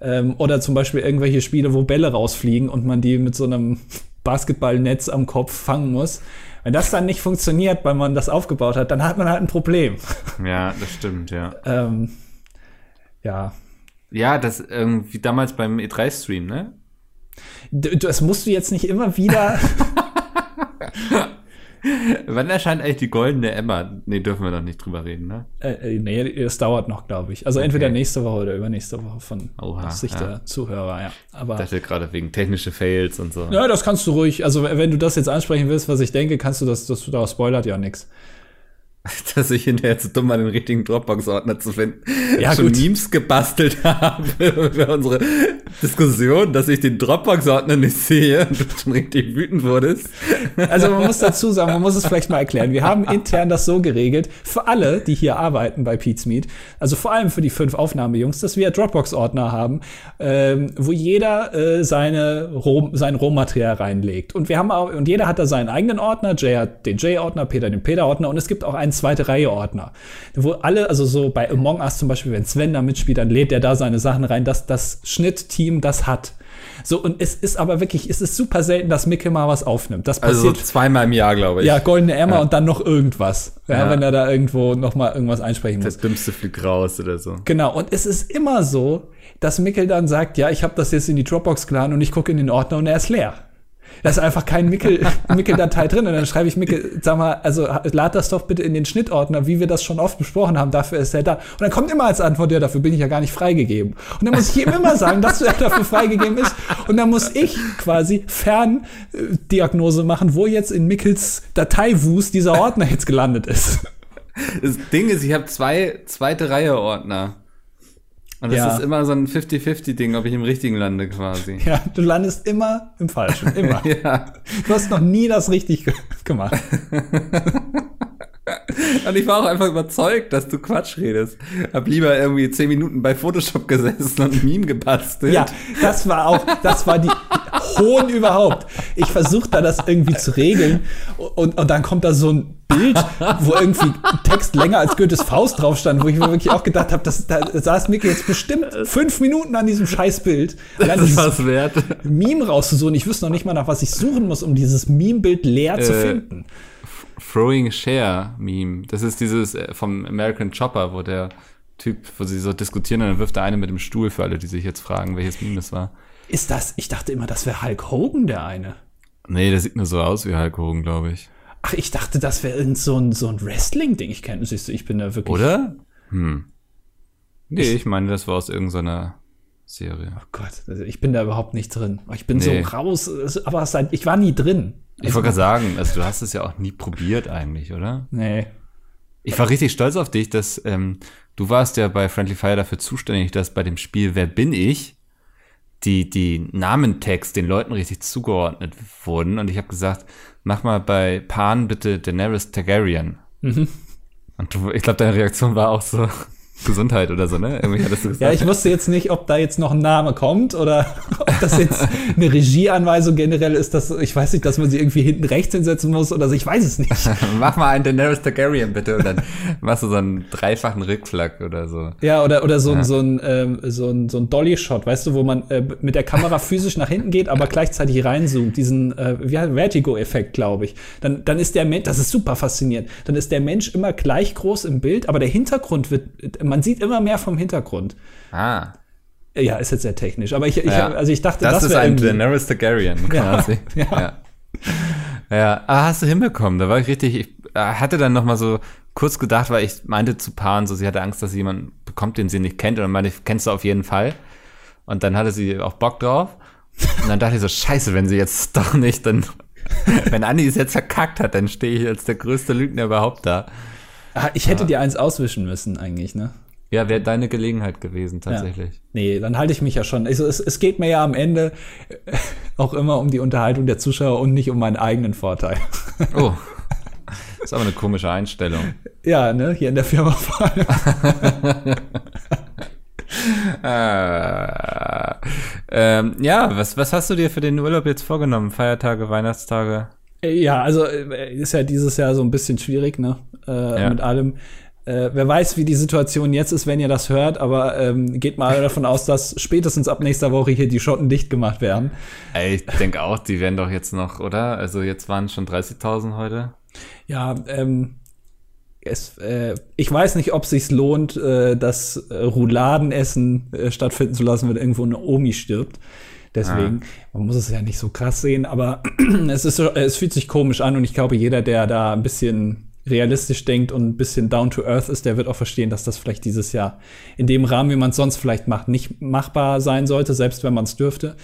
Ähm, oder zum Beispiel irgendwelche Spiele, wo Bälle rausfliegen und man die mit so einem Basketballnetz am Kopf fangen muss. Wenn das dann nicht funktioniert, weil man das aufgebaut hat, dann hat man halt ein Problem. (laughs) Ja, das stimmt, ja. ähm, ja. Ja, das irgendwie damals beim E3-Stream, ne? Das musst du jetzt nicht immer wieder. (laughs) (laughs) Wann erscheint eigentlich die goldene Emma? Nee, dürfen wir noch nicht drüber reden, ne? äh, äh, nee, es dauert noch, glaube ich. Also entweder Okay. nächste Woche oder übernächste Woche von Oha, Sicht ja. der Zuhörer, ja. Aber Ich dachte gerade wegen technische Fails und so. ja, das kannst du ruhig. Also wenn du das jetzt ansprechen willst, was ich denke, kannst du das, das daraus spoilert ja nichts. (laughs) Dass ich hinterher zu dumm war, den richtigen Dropbox-Ordner zu finden. Ja, schon gut. Memes gebastelt (laughs) habe über unsere Diskussion, dass ich den Dropbox-Ordner nicht sehe und du schon richtig wütend wurdest. Also man muss (laughs) dazu sagen, man muss es vielleicht mal erklären. Wir haben intern das so geregelt, für alle, die hier arbeiten bei Pete's Meet, also vor allem für die fünf Aufnahmejungs, dass wir Dropbox-Ordner haben, ähm, wo jeder äh, seine Roh, sein Rohmaterial reinlegt. Und wir haben auch, und jeder hat da seinen eigenen Ordner, Jay hat den Jay-Ordner, Peter den Peter-Ordner und es gibt auch einen zweite Reihe-Ordner, wo alle, also so bei Among Us zum Beispiel, wenn Sven da mitspielt, dann lädt er da seine Sachen rein, dass das Schnittteam das hat. So, und es ist aber wirklich, es ist super selten, dass Micke mal was aufnimmt. Das Also so passiert zweimal im Jahr, glaube ich. ja, goldene Emma Ja. und dann noch irgendwas. Ja, Ja. wenn er da irgendwo noch mal irgendwas einsprechen Das muss. Dümmste fliegt raus oder so. Genau, und es ist immer so, dass Mickel dann sagt, ja, ich habe das jetzt in die Dropbox geladen und ich gucke in den Ordner und er ist leer. Da ist einfach kein Mickel- (laughs) Mickel-Datei drin. Und dann schreibe ich Mickel, sag mal, also lad das doch bitte in den Schnittordner, wie wir das schon oft besprochen haben, dafür ist er da. Und dann kommt immer als Antwort, ja, dafür bin ich ja gar nicht freigegeben. Und dann muss ich ihm immer sagen, dass er dafür freigegeben ist. Und dann muss ich quasi Ferndiagnose machen, wo jetzt in Mickels Dateiwust dieser Ordner jetzt gelandet ist. Das Ding ist, ich habe zwei zweite Reihe Ordner. Und das Ja. ist immer so ein 50-50-Ding, ob ich im richtigen lande quasi. Ja, du landest immer im Falschen, immer. (laughs) Ja. Du hast noch nie das richtig ge- gemacht. (laughs) Und ich war auch einfach überzeugt, dass du Quatsch redest. Hab lieber irgendwie zehn Minuten bei Photoshop gesessen und ein Meme gebastelt. Ja, das war auch, das war die Hohn überhaupt. Ich versuche da das irgendwie zu regeln und, und dann kommt da so ein Bild, wo irgendwie Text länger als Goethes Faust drauf stand, wo ich mir wirklich auch gedacht habe, das, da saß Micky jetzt bestimmt fünf Minuten an diesem Scheißbild. Das ist was wert. Meme rauszusuchen. Ich wüsste noch nicht mal, nach was ich suchen muss, um dieses Meme-Bild leer zu Äh, finden. Throwing Share Meme. Das ist dieses äh, vom American Chopper, wo der Typ, wo sie so diskutieren und dann wirft der eine mit dem Stuhl für alle, die sich jetzt fragen, welches Meme das war. Ist das, ich dachte immer, das wäre Hulk Hogan, der eine. Nee, der sieht nur so aus wie Hulk Hogan, glaube ich. Ach, ich dachte, das wäre irgend so ein, so ein Wrestling-Ding. Ich kenne, siehst du, ich bin da wirklich. Oder? Hm. Nee, ich meine, das war aus irgendeiner Serie. Oh Gott, also ich bin da überhaupt nicht drin. Ich bin Nee. so raus, aber seit, ich war nie drin. Ich wollte gerade sagen, also du hast es ja auch nie probiert eigentlich, oder? Nee. Ich war richtig stolz auf dich, dass ähm, du warst ja bei Friendly Fire dafür zuständig, dass bei dem Spiel Wer bin ich die, die Namentext den Leuten richtig zugeordnet wurden. Und ich habe gesagt, mach mal bei Pan bitte Daenerys Targaryen. Mhm. Und du, ich glaube, deine Reaktion war auch so, Gesundheit oder so, ne? Irgendwie hattest du gesagt. Ja, ich wusste jetzt nicht, ob da jetzt noch ein Name kommt oder (laughs) ob das jetzt eine Regieanweisung generell ist, dass ich weiß nicht, dass man sie irgendwie hinten rechts hinsetzen muss oder so, ich weiß es nicht. (laughs) Mach mal einen Daenerys Targaryen bitte und dann machst du so einen dreifachen Rückflack oder so. Ja, oder, oder so, ein, so ein, ähm, so ein, so ein Dolly-Shot, weißt du, wo man äh, mit der Kamera physisch nach hinten geht, aber gleichzeitig reinzoomt, diesen äh, Vertigo-Effekt, glaube ich. Dann, dann ist der Mensch, das ist super faszinierend, dann ist der Mensch immer gleich groß im Bild, aber der Hintergrund wird, man sieht immer mehr vom Hintergrund. Ah. Ja, ist jetzt sehr technisch, aber ich, ich Ja. also ich dachte, Das, das, ist wäre ein Daenerys Targaryen quasi. (laughs) ja. ja. Ja, ah, hast du hinbekommen. Da war ich richtig, ich äh, hatte dann noch mal so kurz gedacht, weil ich meinte zu Pan, so sie hatte Angst, dass sie jemanden bekommt, den sie nicht kennt. Und dann meinte ich, kennst du auf jeden Fall. Und dann hatte sie auch Bock drauf. Und dann dachte ich so, scheiße, wenn sie jetzt (laughs) doch nicht, dann, (laughs) wenn Andi es jetzt verkackt hat, dann stehe ich als der größte Lügner überhaupt da. Ah, ich hätte dir eins auswischen müssen eigentlich, ne? Ja, wäre deine Gelegenheit gewesen, tatsächlich. Nee, dann halte ich mich ja schon. Also es, es geht mir ja am Ende (laughs) auch immer um die Unterhaltung der Zuschauer und nicht um meinen eigenen Vorteil. Oh. (laughs) ist aber eine komische Einstellung. ja, ne, hier in der Firma vor allem. (laughs) Äh, ähm, ja, was, was hast du dir für den Urlaub jetzt vorgenommen? Feiertage, Weihnachtstage? Ja, also äh, ist ja dieses Jahr so ein bisschen schwierig, ne? Äh, Ja. Mit allem. Äh, wer weiß, wie die Situation jetzt ist, wenn ihr das hört, aber ähm, geht mal davon aus, dass spätestens ab nächster Woche hier die Schotten dicht gemacht werden. Ey, ich denke auch, die werden doch jetzt noch, oder? Also jetzt waren es schon 30.000 heute. Ja, ähm, es, äh, ich weiß nicht, ob sich's lohnt, äh, das Rouladenessen äh, stattfinden zu lassen, wenn irgendwo eine Omi stirbt. Deswegen, man muss es ja nicht so krass sehen, aber (clears throat) es ist, es fühlt sich komisch an und ich glaube, jeder, der da ein bisschen realistisch denkt und ein bisschen down to earth ist, der wird auch verstehen, dass das vielleicht dieses Jahr in dem Rahmen, wie man es sonst vielleicht macht, nicht machbar sein sollte, selbst wenn man es dürfte.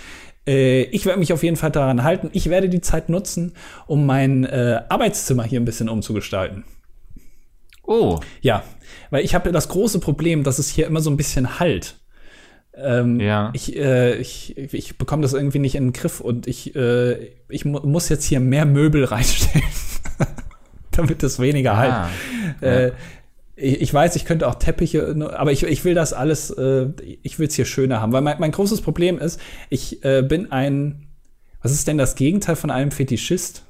Äh, ich werde mich auf jeden Fall daran halten. Ich werde die Zeit nutzen, um mein äh, Arbeitszimmer hier ein bisschen umzugestalten. Oh, Ja, weil ich habe das große Problem, dass es hier immer so ein bisschen halt. Ähm, Ja. Ich, äh, ich, ich bekomme das irgendwie nicht in den Griff und ich, äh, ich mu muss jetzt hier mehr Möbel (laughs) reinstellen, damit es weniger halt. ah. Äh, ich, ich weiß, ich könnte auch Teppiche, ne, aber ich, ich will das alles, äh, ich will es hier schöner haben, weil mein, mein großes Problem ist, ich äh, bin ein, was ist denn das Gegenteil von einem Fetischist?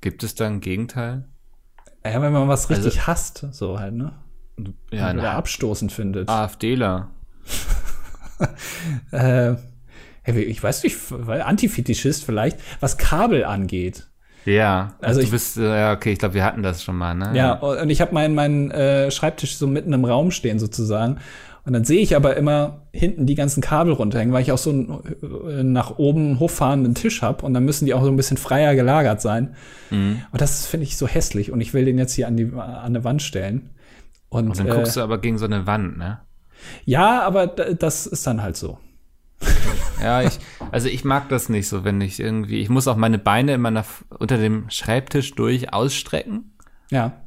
Gibt es da ein Gegenteil? Ja, wenn man was Also- richtig hasst, so halt, ne? Ja, Oder abstoßend findet. AfDler. (laughs) Äh, ich weiß nicht, weil Antifetischist vielleicht, was Kabel angeht. Ja, Also also ich- du bist, äh, ja, okay, ich glaube, wir hatten das schon mal, ne? Ja, und ich habe meinen meinen äh, Schreibtisch so mitten im Raum stehen sozusagen. Und dann sehe ich aber immer hinten die ganzen Kabel runterhängen, weil ich auch so einen äh, nach oben hochfahrenden Tisch habe. Und dann müssen die auch so ein bisschen freier gelagert sein. Mhm. Und das finde ich so hässlich. Und ich will den jetzt hier an die an eine Wand stellen. Und, Und dann äh, guckst du aber gegen so eine Wand, ne? ja, aber das ist dann halt so. Ja, ich, also ich mag das nicht so, wenn ich irgendwie, ich muss auch meine Beine immer nach, unter dem Schreibtisch durch ausstrecken. Ja.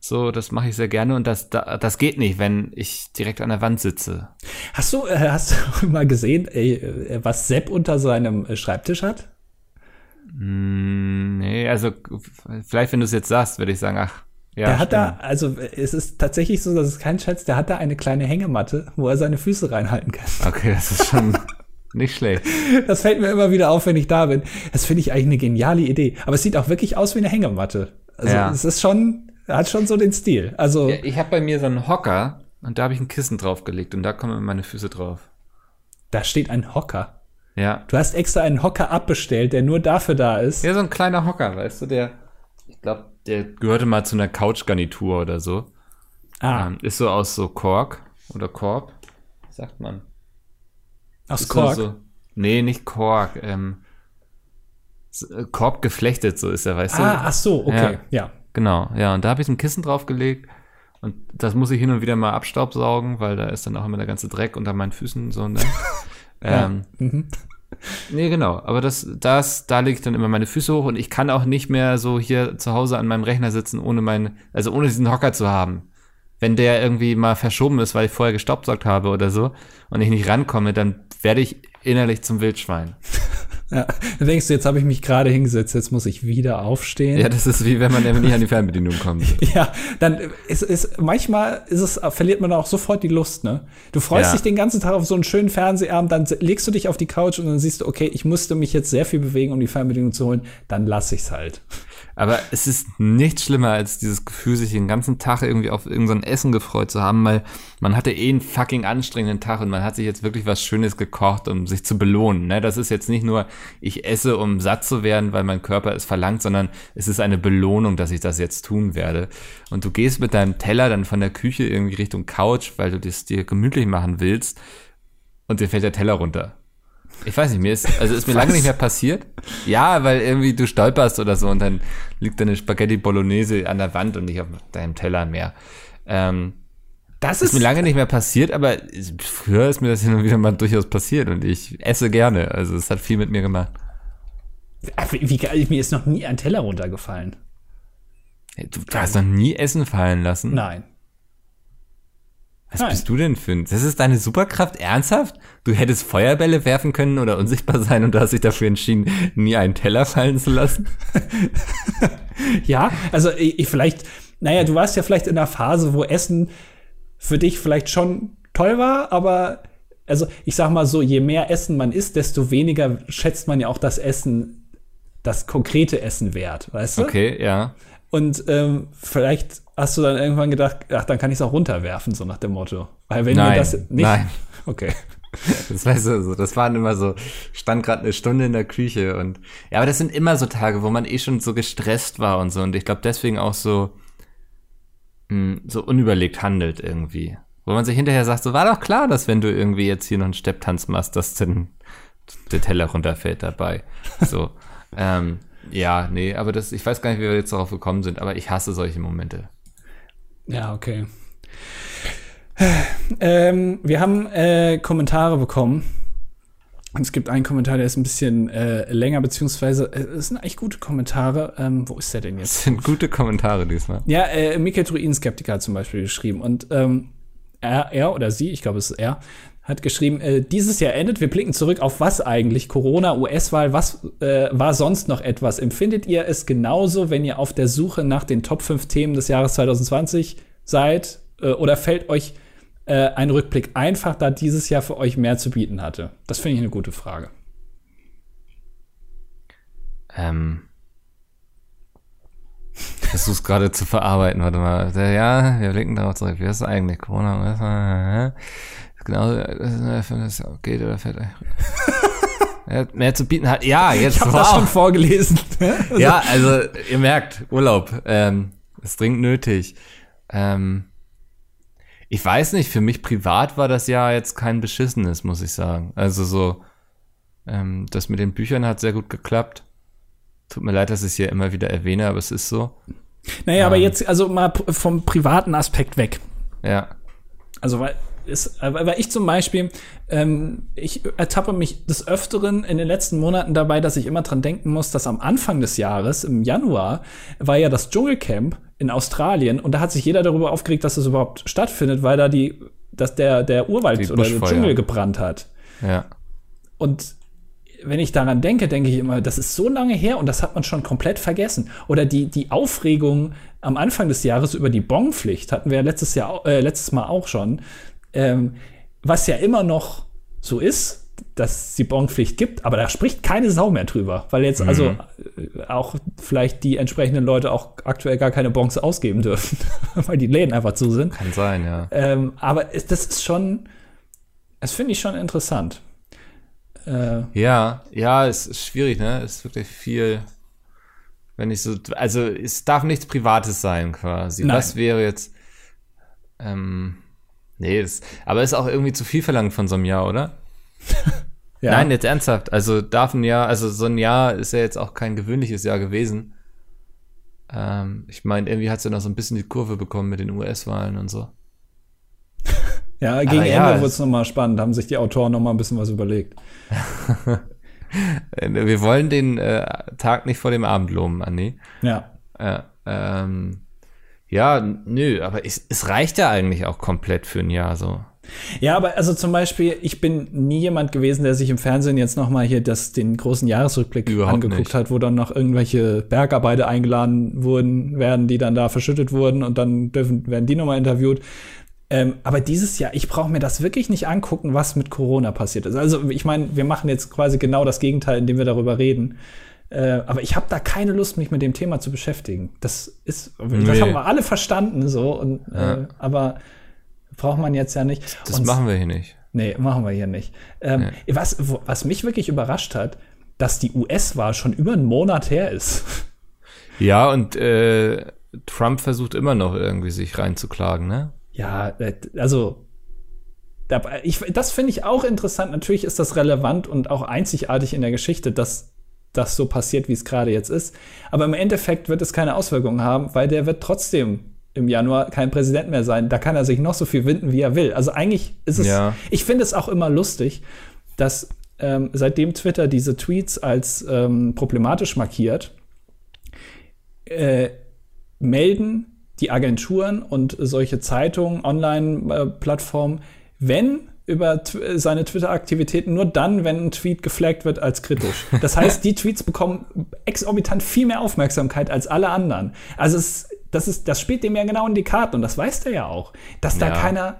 So, das mache ich sehr gerne und das, da- das geht nicht, wenn ich direkt an der Wand sitze. Hast du, äh, hast du (laughs) mal gesehen, ey, äh, was Sepp unter seinem äh, Schreibtisch hat? Hm, nee, also vielleicht, wenn du es jetzt sagst, würde ich sagen, ach, ja. der hat da, stimmt. also äh, es ist tatsächlich so, das ist kein Scherz, der hat da eine kleine Hängematte, wo er seine Füße reinhalten kann. (laughs) Okay, das ist schon nicht schlecht. Das fällt mir immer wieder auf, wenn ich da bin. Das finde ich eigentlich eine geniale Idee. Aber es sieht auch wirklich aus wie eine Hängematte. Also Ja. es ist schon, hat schon so den Stil. Also Ja, ich habe bei mir so einen Hocker und da habe ich ein Kissen draufgelegt und da kommen meine Füße drauf. da steht ein Hocker. Ja. Du hast extra einen Hocker abbestellt, der nur dafür da ist. Ja, so ein kleiner Hocker, weißt du, der, ich glaube, der gehörte mal zu einer Couchgarnitur oder so. Ah, Ähm, ist so aus so Kork oder Korb, sagt man. aus Ist Kork. So, nee, nicht Kork, ähm, äh, Korb geflechtet, so ist er, weißt Ah, du? ach so, okay. Ja. Ja. Genau, ja, und da habe ich ein Kissen draufgelegt und das muss ich hin und wieder mal abstaubsaugen, weil da ist dann auch immer der ganze Dreck unter meinen Füßen so, ne? (laughs) ähm, Mhm. Nee, genau. Aber das, das, da lege ich dann immer meine Füße hoch und ich kann auch nicht mehr so hier zu Hause an meinem Rechner sitzen, ohne mein, also ohne diesen Hocker zu haben. wenn der irgendwie mal verschoben ist, weil ich vorher gestaubsaugt habe oder so und ich nicht rankomme, dann werde ich innerlich zum Wildschwein. (laughs) Ja, dann denkst du, jetzt habe ich mich gerade hingesetzt, jetzt muss ich wieder aufstehen. Ja, das ist wie wenn man nicht an die Fernbedienung kommt. Ja, dann ist es manchmal ist es verliert man auch sofort die Lust, ne? Du freust Ja. dich den ganzen Tag auf so einen schönen Fernsehabend, dann legst du dich auf die Couch und dann siehst du, okay, ich musste mich jetzt sehr viel bewegen, um die Fernbedienung zu holen, dann lass ich's halt. Aber es ist nichts schlimmer als dieses Gefühl, sich den ganzen Tag irgendwie auf irgendein Essen gefreut zu haben, weil man hatte eh einen fucking anstrengenden Tag und man hat sich jetzt wirklich was Schönes gekocht, um sich zu belohnen. Ne? Das ist jetzt nicht nur, ich esse, um satt zu werden, weil mein Körper es verlangt, sondern es ist eine Belohnung, dass ich das jetzt tun werde. Und du gehst mit deinem Teller dann von der Küche irgendwie Richtung Couch, weil du das dir gemütlich machen willst und dir fällt der Teller runter. Ich weiß nicht, mir ist, also ist mir lange nicht mehr passiert. Ja, weil irgendwie du stolperst oder so und dann liegt deine Spaghetti Bolognese an der Wand und nicht auf deinem Teller mehr. Ähm, Das ist mir lange nicht mehr passiert, aber früher ist mir das hin und wieder mal durchaus passiert und ich esse gerne. Also es hat viel mit mir gemacht. wie, wie, mir ist noch nie ein Teller runtergefallen. Du, du hast noch nie Essen fallen lassen? Nein. Was nein. bist du denn für ein? Das ist deine Superkraft? Ernsthaft? Du hättest Feuerbälle werfen können oder unsichtbar sein und du hast dich dafür entschieden, nie einen Teller fallen zu lassen? (laughs) Ja, also ich, ich vielleicht, naja, du warst ja vielleicht in einer Phase, wo Essen für dich vielleicht schon toll war, aber also ich sag mal so, je mehr Essen man isst, desto weniger schätzt man ja auch das Essen, das konkrete Essen wert, weißt du? Okay, ja. Und ähm, vielleicht hast du dann irgendwann gedacht, ach, dann kann ich es auch runterwerfen, so nach dem Motto. Weil wenn Nein, mir das nicht. nein. Okay. Das weißt du, so, das waren immer so, stand gerade eine Stunde in der Küche und ja, aber das sind immer so Tage, wo man eh schon so gestresst war und so und ich glaube deswegen auch so mh, so unüberlegt handelt irgendwie. Wo man sich hinterher sagt, so war doch klar, dass wenn du irgendwie jetzt hier noch einen Stepptanz machst, dass dann der Teller runterfällt dabei. So. (laughs) ähm, ja, nee, aber das, ich weiß gar nicht, wie wir jetzt darauf gekommen sind, aber ich hasse solche Momente. Ja, okay. Ähm, wir haben äh, Kommentare bekommen. Es gibt einen Kommentar, der ist ein bisschen äh, länger, beziehungsweise äh, es sind eigentlich gute Kommentare. Ähm, wo ist der denn jetzt? Das sind gute Kommentare diesmal. Ja, äh, Michael Druin Skeptiker hat zum Beispiel geschrieben. Und ähm, er, er oder sie, ich glaube, es ist er, hat geschrieben, äh, dieses Jahr endet, wir blicken zurück auf was eigentlich? Corona, US-Wahl, was äh, war sonst noch etwas? Empfindet ihr es genauso, wenn ihr auf der Suche nach den Top 5 Themen des Jahres 2020 seid? Äh, oder fällt euch äh, ein Rückblick einfach, da dieses Jahr für euch mehr zu bieten hatte? Das finde ich eine gute Frage. Ähm, versuch's gerade zu verarbeiten, warte mal. Ja, wir blicken darauf zurück. Wie ist es eigentlich? Corona, genau, das geht oder. (laughs) Ja, mehr zu bieten hat. Ja, jetzt Ich habe das schon vorgelesen. (laughs) Also, Ja, also ihr merkt, Urlaub, ähm, ist dringend nötig. Ähm, ich weiß nicht, für mich privat war das Jahr jetzt kein beschissenes, muss ich sagen. Also so, ähm, das mit den Büchern hat sehr gut geklappt. Tut mir leid, dass ich es hier immer wieder erwähne, aber es ist so. Naja, aber jetzt also mal vom privaten Aspekt weg. Ja. Also weil, ist, weil ich zum Beispiel, ähm, ich ertappe mich des Öfteren in den letzten Monaten dabei, dass ich immer dran denken muss, dass am Anfang des Jahres, im Januar, war ja das Dschungelcamp in Australien und da hat sich jeder darüber aufgeregt, dass es überhaupt stattfindet, weil da die, dass der, der Urwald Die oder der. Dschungel gebrannt hat. Ja. Und wenn ich daran denke, denke ich immer, das ist so lange her und das hat man schon komplett vergessen. Oder die, die Aufregung am Anfang des Jahres über die Bonpflicht hatten wir ja letztes Jahr, äh, letztes Mal auch schon. Ähm, was ja immer noch so ist, dass es die Bonpflicht gibt, aber da spricht keine Sau mehr drüber, weil jetzt also äh, auch vielleicht die entsprechenden Leute auch aktuell gar keine Bons ausgeben dürfen, (laughs) weil die Läden einfach zu sind. Kann sein, ja. Ähm, aber das ist schon, das finde ich schon interessant. Äh, Ja, ja, es ist schwierig, ne? Es ist wirklich viel, wenn ich so, also es darf nichts Privates sein quasi. Nein. Was wäre jetzt, ähm, nee, das, aber ist auch irgendwie zu viel verlangt von so einem Jahr, oder? (laughs) ja. Nein, jetzt ernsthaft. Also darf ein Jahr, also so ein Jahr ist ja jetzt auch kein gewöhnliches Jahr gewesen. Ähm, ich meine, irgendwie hat es ja noch so ein bisschen die Kurve bekommen mit den US-Wahlen und so. (laughs) Ja, gegen ja, Ende es- wurde es nochmal spannend, haben sich die Autoren nochmal ein bisschen was überlegt. Äh, (laughs) Wir wollen den äh, Tag nicht vor dem Abend loben, Andi. Ja. Ja, ähm, Ja, nö, aber es, es reicht ja eigentlich auch komplett für ein Jahr so. Ja, aber also zum Beispiel, ich bin nie jemand gewesen, der sich im Fernsehen jetzt noch mal hier das, den großen Jahresrückblick Überhaupt angeguckt nicht. hat, wo dann noch irgendwelche Bergarbeiter eingeladen wurden, werden, die dann da verschüttet wurden und dann dürfen, werden die noch mal interviewt. Ähm, aber dieses Jahr, ich brauche mir das wirklich nicht angucken, was mit Corona passiert ist. Also ich meine, wir machen jetzt quasi genau das Gegenteil, indem wir darüber reden. Äh, aber ich habe da keine Lust, mich mit dem Thema zu beschäftigen. Das ist, das Nee. haben wir alle verstanden, so. Und, Ja. äh, aber braucht man jetzt ja nicht. Das Und- machen wir hier nicht. Nee, machen wir hier nicht. Ähm, was, wo- was mich wirklich überrascht hat, dass die US-Wahl schon über einen Monat her ist. Ja, und äh, Trump versucht immer noch irgendwie sich reinzuklagen, ne? Ja, äh, also ich, das finde ich auch interessant. Natürlich ist das relevant und auch einzigartig in der Geschichte, dass das so passiert, wie es gerade jetzt ist. Aber im Endeffekt wird es keine Auswirkungen haben, weil der wird trotzdem im Januar kein Präsident mehr sein. Da kann er sich noch so viel winden, wie er will. Also eigentlich ist es, Ja. ich finde es auch immer lustig, dass ähm, seitdem Twitter diese Tweets als ähm, problematisch markiert, äh, melden die Agenturen und solche Zeitungen, Online-Plattformen, wenn über tw seine Twitter-Aktivitäten nur dann, wenn ein Tweet geflaggt wird als kritisch. Das heißt, die Tweets bekommen exorbitant viel mehr Aufmerksamkeit als alle anderen. Also es, das, ist, das spielt dem ja genau in die Karten und das weiß der ja auch. Dass da Ja. keiner,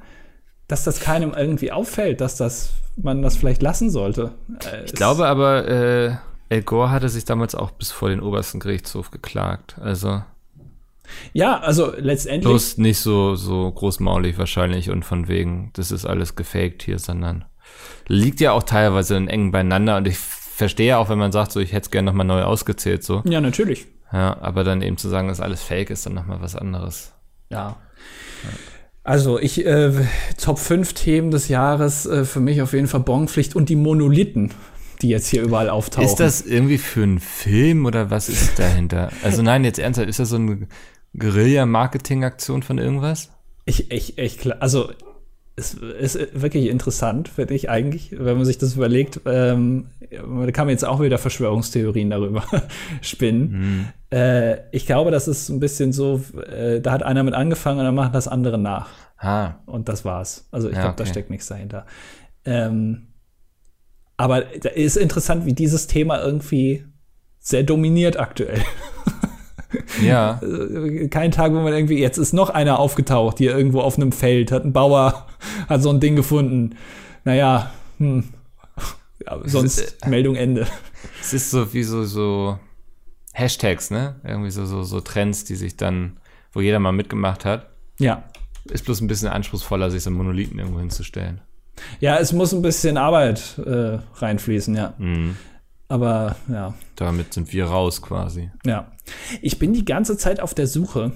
dass das keinem irgendwie auffällt, dass das, man das vielleicht lassen sollte. Äh, Ich glaube aber, äh, Al Gore hatte sich damals auch bis vor den obersten Gerichtshof geklagt. Also Ja, also letztendlich. bloß nicht so, so großmaulig wahrscheinlich und von wegen, das ist alles gefaked hier, sondern liegt ja auch teilweise in eng beieinander und ich verstehe ja auch, wenn man sagt, so ich hätte es gerne nochmal neu ausgezählt, so. Ja, natürlich. Ja, aber dann eben zu sagen, dass alles fake ist, dann nochmal was anderes. Ja. Also ich, äh, Top 5 Themen des Jahres, äh, für mich auf jeden Fall Bonpflicht und die Monolithen, die jetzt hier überall auftauchen. Ist das irgendwie für einen Film oder was ist dahinter? Also nein, jetzt ernsthaft, ist das so eine Guerilla-Marketing-Aktion von irgendwas? Ich, ich, ich, klar, also es ist wirklich interessant, finde ich eigentlich, wenn man sich das überlegt. Ähm, da kann man jetzt auch wieder Verschwörungstheorien darüber (laughs) spinnen. Äh, ich glaube, das ist ein bisschen so, äh, da hat einer mit angefangen und dann machen das andere nach. Ah, Und das war's. Also ich Ja, glaube, da okay. steckt nichts dahinter. Ähm, aber da ist interessant, wie dieses Thema irgendwie sehr dominiert aktuell. (laughs) ja. (laughs) Äh, Kein Tag, wo man irgendwie, jetzt ist noch einer aufgetaucht, hier irgendwo auf einem Feld, hat ein Bauer, (laughs) hat so ein Ding gefunden. Naja, hm. Ja, sonst Meldung Ende. (laughs) Es ist so wie so, so Hashtags, ne? Irgendwie so, so, so Trends, die sich dann, wo jeder mal mitgemacht hat. Ja. Ist bloß ein bisschen anspruchsvoller, sich so Monolithen irgendwo hinzustellen. Ja, es muss ein bisschen Arbeit äh, reinfließen, ja. Mhm. Aber ja. Damit sind wir raus quasi. Ja. Ich bin die ganze Zeit auf der Suche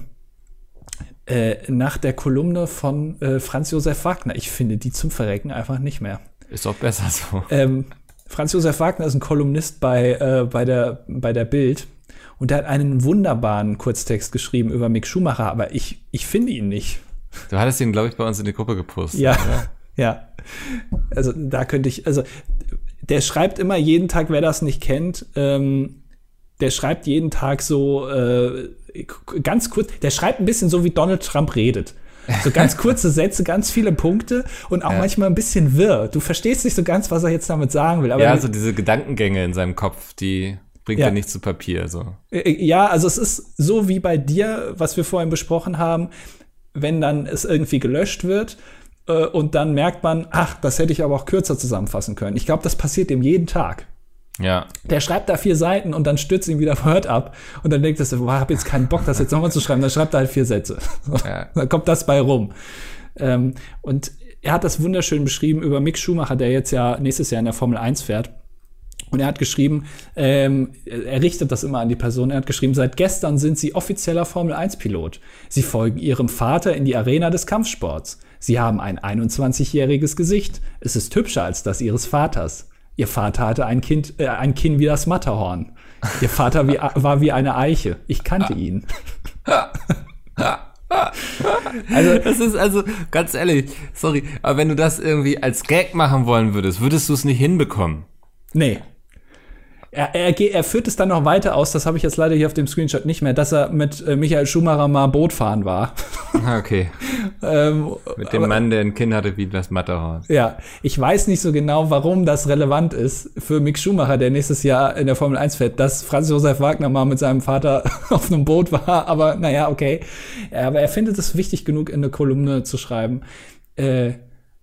äh, nach der Kolumne von äh, Franz Josef Wagner. Ich finde die zum Verrecken einfach nicht mehr. Ist auch besser so. Ähm, Franz Josef Wagner ist ein Kolumnist bei, äh, bei, der, bei der Bild und der hat einen wunderbaren Kurztext geschrieben über Mick Schumacher, aber ich, ich finde ihn nicht. Du hattest ihn, glaube ich, bei uns in die Gruppe gepostet. Ja, oder? ja. Also da könnte ich, also der schreibt immer jeden Tag, wer das nicht kennt, ähm, der schreibt jeden Tag so äh, ganz kurz, der schreibt ein bisschen so, wie Donald Trump redet. So ganz (laughs) kurze Sätze, ganz viele Punkte und auch Ja. manchmal ein bisschen wirr. Du verstehst nicht so ganz, was er jetzt damit sagen will. Aber Ja, so diese Gedankengänge in seinem Kopf, die bringt Ja. er nicht zu Papier. So. Äh, Ja, also es ist so wie bei dir, was wir vorhin besprochen haben, wenn dann es irgendwie gelöscht wird äh, und dann merkt man, ach, das hätte ich aber auch kürzer zusammenfassen können. Ich glaube, das passiert ihm jeden Tag. Ja, Der schreibt da vier Seiten und dann stürzt ihn wieder Word ab und dann denkt er, so, boah, hab jetzt keinen Bock, das jetzt nochmal zu schreiben. Dann schreibt er halt vier Sätze. (laughs) Ja. Dann kommt das bei rum. Ähm, und er hat das wunderschön beschrieben über Mick Schumacher, der jetzt ja nächstes Jahr in der Formel 1 fährt. Und er hat geschrieben, ähm, er richtet das immer an die Person, er hat geschrieben, seit gestern sind Sie offizieller Formel 1-Pilot. Sie folgen Ihrem Vater in die Arena des Kampfsports. Sie haben ein 21-jähriges Gesicht. Es ist hübscher als das Ihres Vaters. Ihr Vater hatte ein, kind, äh, ein Kinn wie das Matterhorn. Ihr Vater wie, (laughs) war wie eine Eiche. Ich kannte ihn. (laughs) Also, das ist also, ganz ehrlich, sorry, aber wenn du das irgendwie als Gag machen wollen würdest, würdest du es nicht hinbekommen. Nee. Er, er, er führt es dann noch weiter aus, das habe ich jetzt leider hier auf dem Screenshot nicht mehr, dass er mit äh, Michael Schumacher mal Boot fahren war. (laughs) Ah, Okay. (laughs) ähm, Mit dem Mann, der ein Kind hatte wie das Matterhorn. Ja, ich weiß nicht so genau, warum das relevant ist für Mick Schumacher, der nächstes Jahr in der Formel 1 fährt, dass Franz Josef Wagner mal mit seinem Vater (laughs) auf einem Boot war. Aber naja, okay. Aber er findet es wichtig genug, in eine Kolumne zu schreiben. Äh,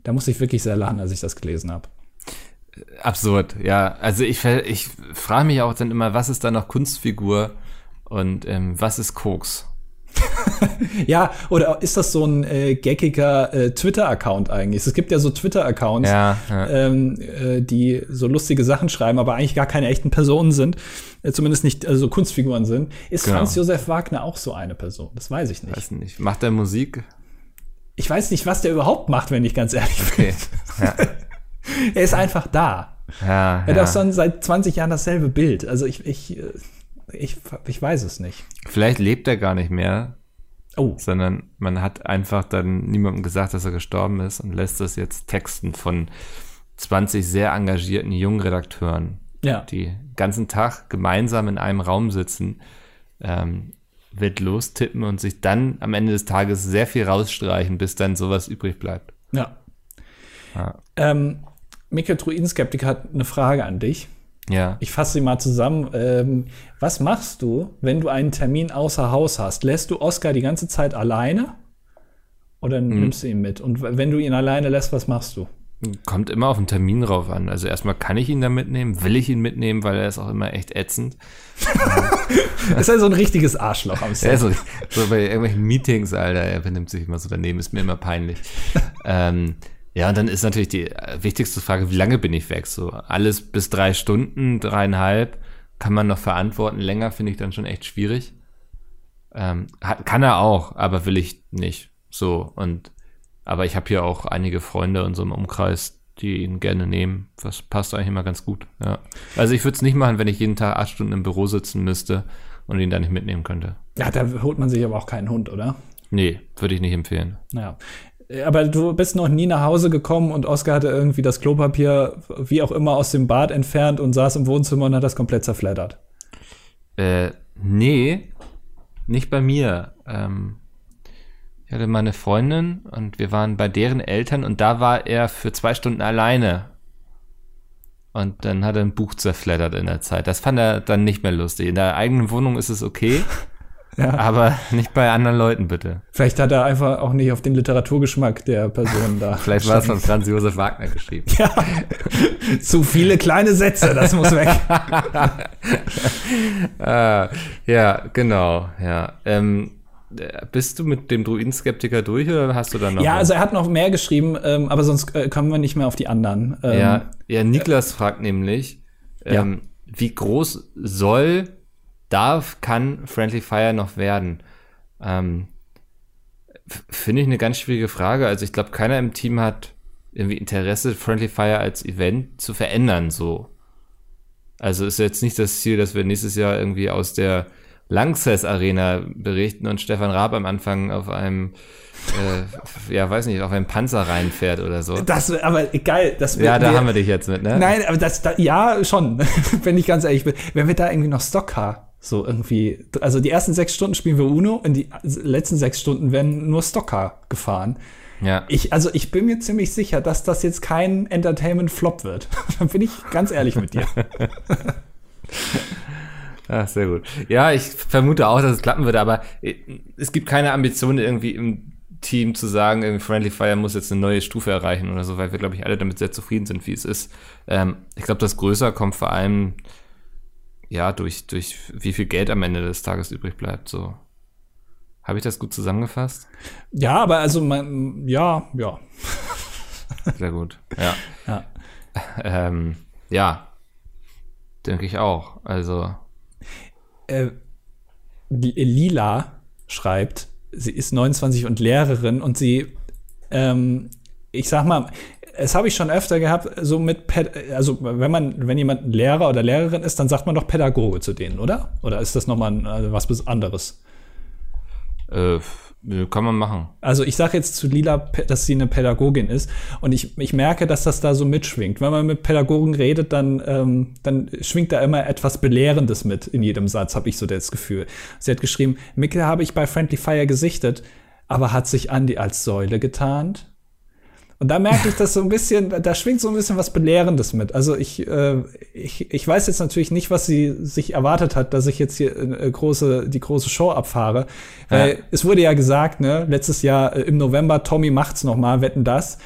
da muss ich wirklich sehr lachen, als ich das gelesen habe. Absurd, ja. Also ich, ich frage mich auch dann immer, was ist da noch Kunstfigur und ähm, was ist Koks? (laughs) Ja, oder ist das so ein äh, geckiger äh, Twitter-Account eigentlich? Es gibt ja so Twitter-Accounts, Ja, ja. ähm, äh, die so lustige Sachen schreiben, aber eigentlich gar keine echten Personen sind, äh, zumindest nicht also Kunstfiguren sind. Ist Genau. Franz Josef Wagner auch so eine Person? Das weiß ich nicht. Weiß nicht. Macht er Musik? Ich weiß nicht, was der überhaupt macht, wenn ich ganz ehrlich bin. Okay. Ja, (laughs) (laughs) Er ist einfach da. ja, Er hat ja. auch schon seit 20 Jahren dasselbe Bild. Also ich, ich, äh, ich, ich weiß es nicht. Vielleicht lebt er gar nicht mehr, Oh, sondern man hat einfach dann niemandem gesagt, dass er gestorben ist und lässt das jetzt texten von 20 sehr engagierten jungen Redakteuren, ja. die den ganzen Tag gemeinsam in einem Raum sitzen, ähm, wird lostippen und sich dann am Ende des Tages sehr viel rausstreichen, bis dann sowas übrig bleibt. Ja. Ja. Ähm, Mikkel Druidenskeptiker hat eine Frage an dich. Ja. Ich fasse sie mal zusammen. Ähm, was machst du, wenn du einen Termin außer Haus hast? Lässt du Oscar die ganze Zeit alleine? Oder nimmst du ihn mit? Und wenn du ihn alleine lässt, was machst du? Kommt immer auf den Termin drauf an. Also erstmal kann ich ihn da mitnehmen, will ich ihn mitnehmen, weil er ist auch immer echt ätzend. (laughs) ist ja so ein richtiges Arschloch am (laughs) Ja, Set. so, so bei irgendwelchen Meetings, Alter, er benimmt sich immer so daneben, ist mir immer peinlich. (laughs) ähm, ja, und dann ist natürlich die äh, wichtigste Frage, wie lange bin ich weg? So alles bis drei Stunden, dreieinhalb, kann man noch verantworten. Länger finde ich dann schon echt schwierig. Ähm, kann er auch, aber will ich nicht. So, und aber ich habe hier auch einige Freunde in so einem Umkreis, die ihn gerne nehmen. Das passt eigentlich immer ganz gut. Ja. Also ich würde es nicht machen, wenn ich jeden Tag acht Stunden im Büro sitzen müsste und ihn da nicht mitnehmen könnte. Ja, da holt man sich aber auch keinen Hund, oder? Nee, würde ich nicht empfehlen. Naja. Aber du bist noch nie nach Hause gekommen und Oskar hatte irgendwie das Klopapier, wie auch immer, aus dem Bad entfernt und saß im Wohnzimmer und hat das komplett zerfleddert. Äh, nee, nicht bei mir. Ähm, ich hatte meine Freundin und wir waren bei deren Eltern und da war er für zwei Stunden alleine. Und dann hat er ein Buch zerfleddert in der Zeit. Das fand er dann nicht mehr lustig. In der eigenen Wohnung ist es okay, (laughs) Ja. aber nicht bei anderen Leuten bitte. Vielleicht hat er einfach auch nicht auf den Literaturgeschmack der Person da. (laughs) Vielleicht war es von Franz Josef Wagner geschrieben. Ja. Zu viele kleine Sätze, das muss weg. (laughs) Ah, ja, genau, ja. Ähm, äh, bist du mit dem Druidenskeptiker durch oder hast du da noch? Ja, was? also er hat noch mehr geschrieben, ähm, aber sonst äh, kommen wir nicht mehr auf die anderen. Ähm, Ja, ja, Niklas fragt nämlich, ähm, wie groß soll, darf, kann Friendly Fire noch werden? Ähm, Finde ich eine ganz schwierige Frage. Also ich glaube, keiner im Team hat irgendwie Interesse, Friendly Fire als Event zu verändern, so. Also ist jetzt nicht das Ziel, dass wir nächstes Jahr irgendwie aus der Lanxess Arena berichten und Stefan Raab am Anfang auf einem, äh, ja, weiß nicht, auf einem Panzer reinfährt oder so. Das, aber geil, das Ja, da haben wir dich jetzt mit, ne? Nein, aber das, da, ja, schon, (laughs) wenn ich ganz ehrlich bin. Wenn wir da irgendwie noch Stockcar so irgendwie, also die ersten sechs Stunden spielen wir Uno und die letzten sechs Stunden werden nur Stockcar gefahren. Ja. Ich, also ich bin mir ziemlich sicher, dass das jetzt kein Entertainment-Flop wird. (laughs) da bin ich ganz ehrlich mit dir. Ach, (laughs) sehr gut. Ja, ich vermute auch, dass es klappen würde, aber äh, es gibt keine Ambition irgendwie im Team zu sagen, irgendwie Friendly Fire muss jetzt eine neue Stufe erreichen oder so, weil wir, glaube ich, alle damit sehr zufrieden sind, wie es ist. Ähm, ich glaube, das Größer kommt vor allem, ja, durch, durch wie viel Geld am Ende des Tages übrig bleibt, so. Habe ich das gut zusammengefasst? Ja, aber also man, ja, ja. Sehr gut. Ja. Ja. (laughs) Ähm, ja. Denke ich auch. Also, äh, Lila schreibt, sie ist 29 und Lehrerin und sie, ähm, ich sag mal, es habe ich schon öfter gehabt, so mit, also wenn man, wenn jemand ein Lehrer oder Lehrerin ist, dann sagt man doch Pädagoge zu denen, oder? Oder ist das nochmal also was anderes? äh, Kann man machen. Also ich sage jetzt zu Lila, dass sie eine Pädagogin ist und ich, ich merke, dass das da so mitschwingt. Wenn man mit Pädagogen redet, dann, ähm, dann schwingt da immer etwas Belehrendes mit in jedem Satz, habe ich so das Gefühl. Sie hat geschrieben, Mikkel habe ich bei Friendly Fire gesichtet, aber hat sich Andy als Säule getarnt? Und da merke ich das so ein bisschen, da schwingt so ein bisschen was Belehrendes mit. Also ich, äh, ich, ich weiß jetzt natürlich nicht, was sie sich erwartet hat, dass ich jetzt hier äh, große, die große Show abfahre. Weil Ja. es wurde ja gesagt, ne, letztes Jahr äh, im November, Tommy macht's noch mal, wetten das.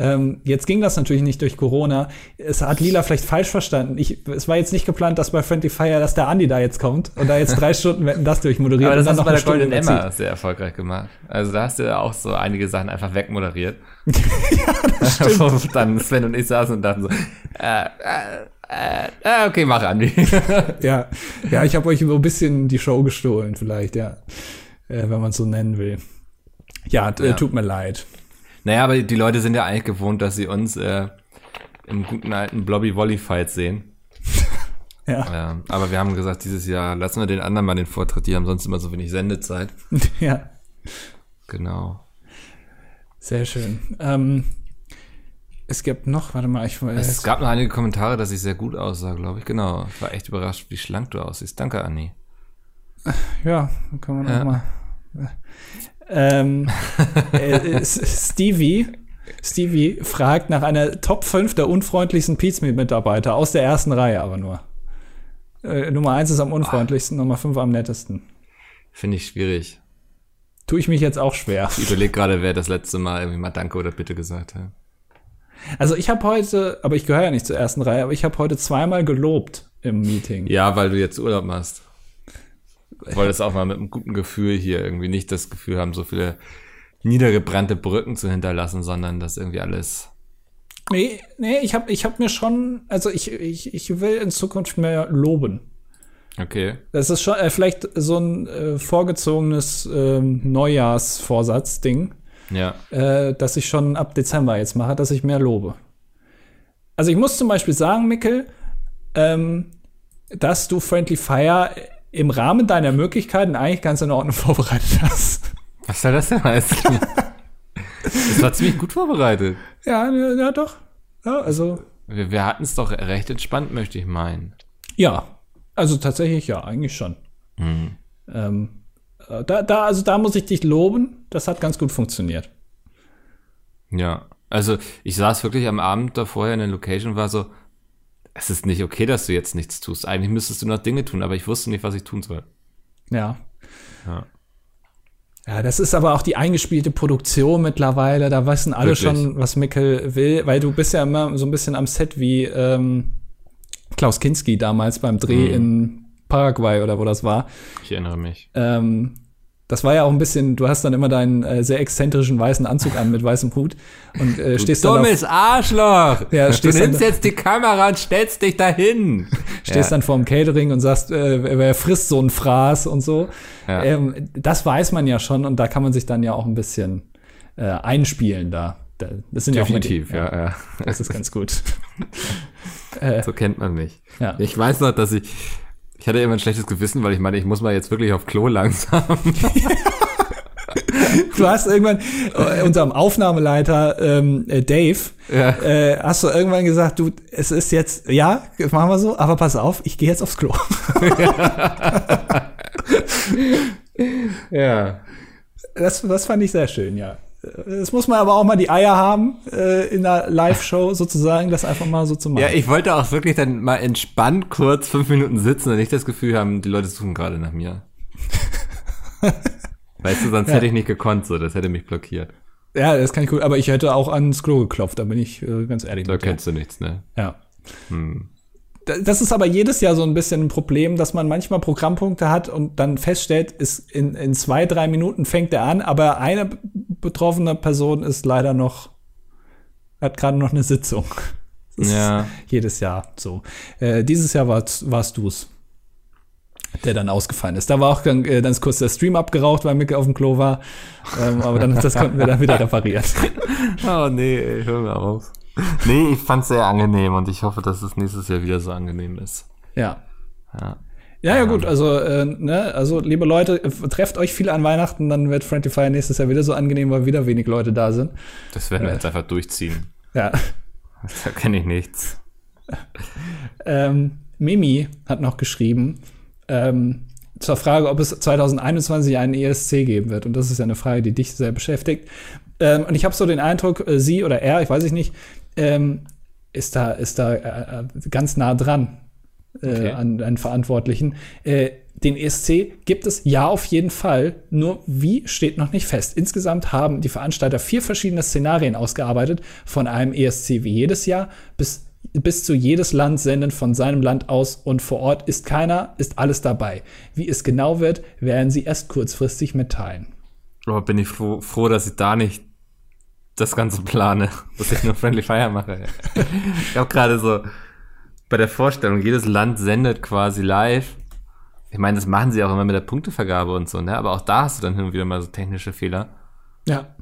Ähm, jetzt ging das natürlich nicht durch Corona. Es hat Lila vielleicht falsch verstanden. Ich, es war jetzt nicht geplant, dass bei Friendly Fire, dass der Andi da jetzt kommt und da jetzt drei (laughs) Stunden wetten das durchmoderiert Aber das und dann hast du bei der Golden. Emma sehr erfolgreich gemacht. Also da hast du ja auch so einige Sachen einfach wegmoderiert. (laughs) ja, das stimmt. (laughs) dann Sven und ich saßen und dachten so, äh, äh, äh, okay, mach Andi. Ja, ja, ich habe euch so ein bisschen die Show gestohlen, vielleicht, ja. Äh, wenn man es so nennen will. Ja, äh, Ja. tut mir leid. Naja, aber die Leute sind ja eigentlich gewohnt, dass sie uns äh, im guten alten Blobby Volley Fight sehen. (laughs) Ja, Ja, aber wir haben gesagt, dieses Jahr lassen wir den anderen mal den Vortritt. Die haben sonst immer so wenig Sendezeit. (laughs) ja, Genau. sehr schön. Ähm, es gibt noch, warte mal, ich weiß. Es gab noch einige Kommentare, dass ich sehr gut aussah, glaube ich. Genau. Ich war echt überrascht, wie schlank du aussiehst. Danke, Anni. Ja, kann man Ja. auch mal. Ähm, (laughs) äh, S- Stevie, Stevie fragt nach einer Top 5 der unfreundlichsten Pizmeet-Mitarbeiter aus der ersten Reihe aber nur. Äh, Nummer 1 ist am unfreundlichsten, Nummer 5 am nettesten. Finde ich schwierig. Tue ich mich jetzt auch schwer. Ich überlege gerade, wer das letzte Mal irgendwie mal Danke oder Bitte gesagt hat. Also ich habe heute, aber ich gehöre ja nicht zur ersten Reihe, aber ich habe heute zweimal gelobt im Meeting. Ja, weil du jetzt Urlaub machst. Wolltest auch mal mit einem guten Gefühl hier irgendwie nicht das Gefühl haben, so viele niedergebrannte Brücken zu hinterlassen, sondern dass irgendwie alles. Nee, nee, ich habe ich hab mir schon, also ich, ich, ich will in Zukunft mehr loben. Okay. Das ist schon äh, vielleicht so ein äh, vorgezogenes ähm, Neujahrsvorsatz-Ding, Ja. äh, das ich schon ab Dezember jetzt mache, dass ich mehr lobe. Also ich muss zum Beispiel sagen, Mikkel, ähm, dass du Friendly Fire im Rahmen deiner Möglichkeiten eigentlich ganz in Ordnung (laughs) vorbereitet hast. Was soll das denn heißen? das war ziemlich gut vorbereitet. Ja, ja, ja doch. Ja, also Wir, wir hatten es doch recht entspannt, möchte ich meinen. Ja, also tatsächlich ja, eigentlich schon. Ähm, äh, da, da, also da muss ich dich loben. Das hat ganz gut funktioniert. Ja. Also ich saß wirklich am Abend da vorher in der Location und war so, es ist nicht okay, dass du jetzt nichts tust. Eigentlich müsstest du noch Dinge tun, aber ich wusste nicht, was ich tun soll. Ja. Ja. Ja, das ist aber auch die eingespielte Produktion mittlerweile. Da wissen alle Wirklich? schon, was Mickel will, weil du bist ja immer so ein bisschen am Set wie ähm, Klaus Kinski damals beim Dreh Mhm. in Paraguay oder wo das war. Ich erinnere mich. Ähm, das war ja auch ein bisschen, du hast dann immer deinen äh, sehr exzentrischen weißen Anzug an mit weißem Hut und äh, stehst dann auf, Dummes Arschloch! Ja, du stehst nimmst dann- jetzt die Kamera und stellst dich dahin. stehst ja. dann vorm Catering und sagst, äh, wer- frisst so ein Fraß und so. Ja. Ähm, das weiß man ja schon und da kann man sich dann ja auch ein bisschen äh, einspielen da. Da- Das sind Definitiv, ja, auch die, ja, ja. Das ist ganz gut. (laughs) So kennt man mich. Ja. Ich weiß noch, dass ich, ich hatte immer ein schlechtes Gewissen, weil ich meine, ich muss mal jetzt wirklich auf Klo langsam. (laughs) Du hast irgendwann äh, unserem Aufnahmeleiter ähm, äh, Dave, Ja. äh, hast du irgendwann gesagt, du, es ist jetzt, ja, machen wir so, aber pass auf, ich gehe jetzt aufs Klo. (laughs) ja. Das, das fand ich sehr schön, ja. Das muss man aber auch mal die Eier haben, äh, in einer Live-Show sozusagen, das einfach mal so zu machen. Ja, ich wollte auch wirklich dann mal entspannt kurz fünf Minuten sitzen und nicht das Gefühl haben, die Leute suchen gerade nach mir. (laughs) weißt du, sonst Ja. hätte ich nicht gekonnt, so, das hätte mich blockiert. Ja, das kann ich gut, aber ich hätte auch ans Klo geklopft, da bin ich äh, ganz ehrlich. Da mit dir. kennst du nichts, ne? Ja. Hm. Da- Das ist aber jedes Jahr so ein bisschen ein Problem, dass man manchmal Programmpunkte hat und dann feststellt, ist in, in zwei, drei Minuten fängt er an, aber eine betroffene Person ist leider noch, hat gerade noch eine Sitzung. (laughs) Das ist Ja. jedes Jahr so. Äh, dieses Jahr warst, warst du's, der dann ausgefallen ist. Da war auch dann, äh, ist kurz der Stream abgeraucht, weil Micke auf dem Klo war. Ähm, aber dann, das konnten wir dann wieder (laughs) reparieren. Oh nee, ey, hör mir auf. (laughs) Nee, ich fand's sehr angenehm und ich hoffe, dass es nächstes Jahr wieder so angenehm ist. Ja. Ja. Ja, ja, gut, also, äh, ne, also, liebe Leute, äh, trefft euch viele an Weihnachten, dann wird Friendly Fire nächstes Jahr wieder so angenehm, weil wieder wenig Leute da sind. Das werden wir jetzt einfach durchziehen. Ja. (laughs) Da kenne ich nichts. (laughs) Ähm, Mimi hat noch geschrieben, ähm, zur Frage, ob es 2021 einen ESC geben wird. Und das ist ja eine Frage, die dich sehr beschäftigt. Ähm, und ich habe so den Eindruck, äh, sie oder er, ich weiß ich nicht, ähm, ist da, ist da äh, ganz nah dran äh, Okay. an einen Verantwortlichen. Äh, den ESC gibt es ja auf jeden Fall, nur wie steht noch nicht fest. Insgesamt haben die Veranstalter vier verschiedene Szenarien ausgearbeitet, von einem ESC wie jedes Jahr bis, bis zu jedes Land senden von seinem Land aus und vor Ort ist keiner, ist alles dabei. Wie es genau wird, werden sie erst kurzfristig mitteilen. Aber bin ich froh, froh, dass ich da nicht das Ganze plane, (laughs) dass ich nur Friendly Fire mache. ich habe gerade so bei der Vorstellung, jedes Land sendet quasi live. Ich meine, das machen sie auch immer mit der Punktevergabe und so, ne? Aber auch da hast du dann hin und wieder mal so technische Fehler. Ja,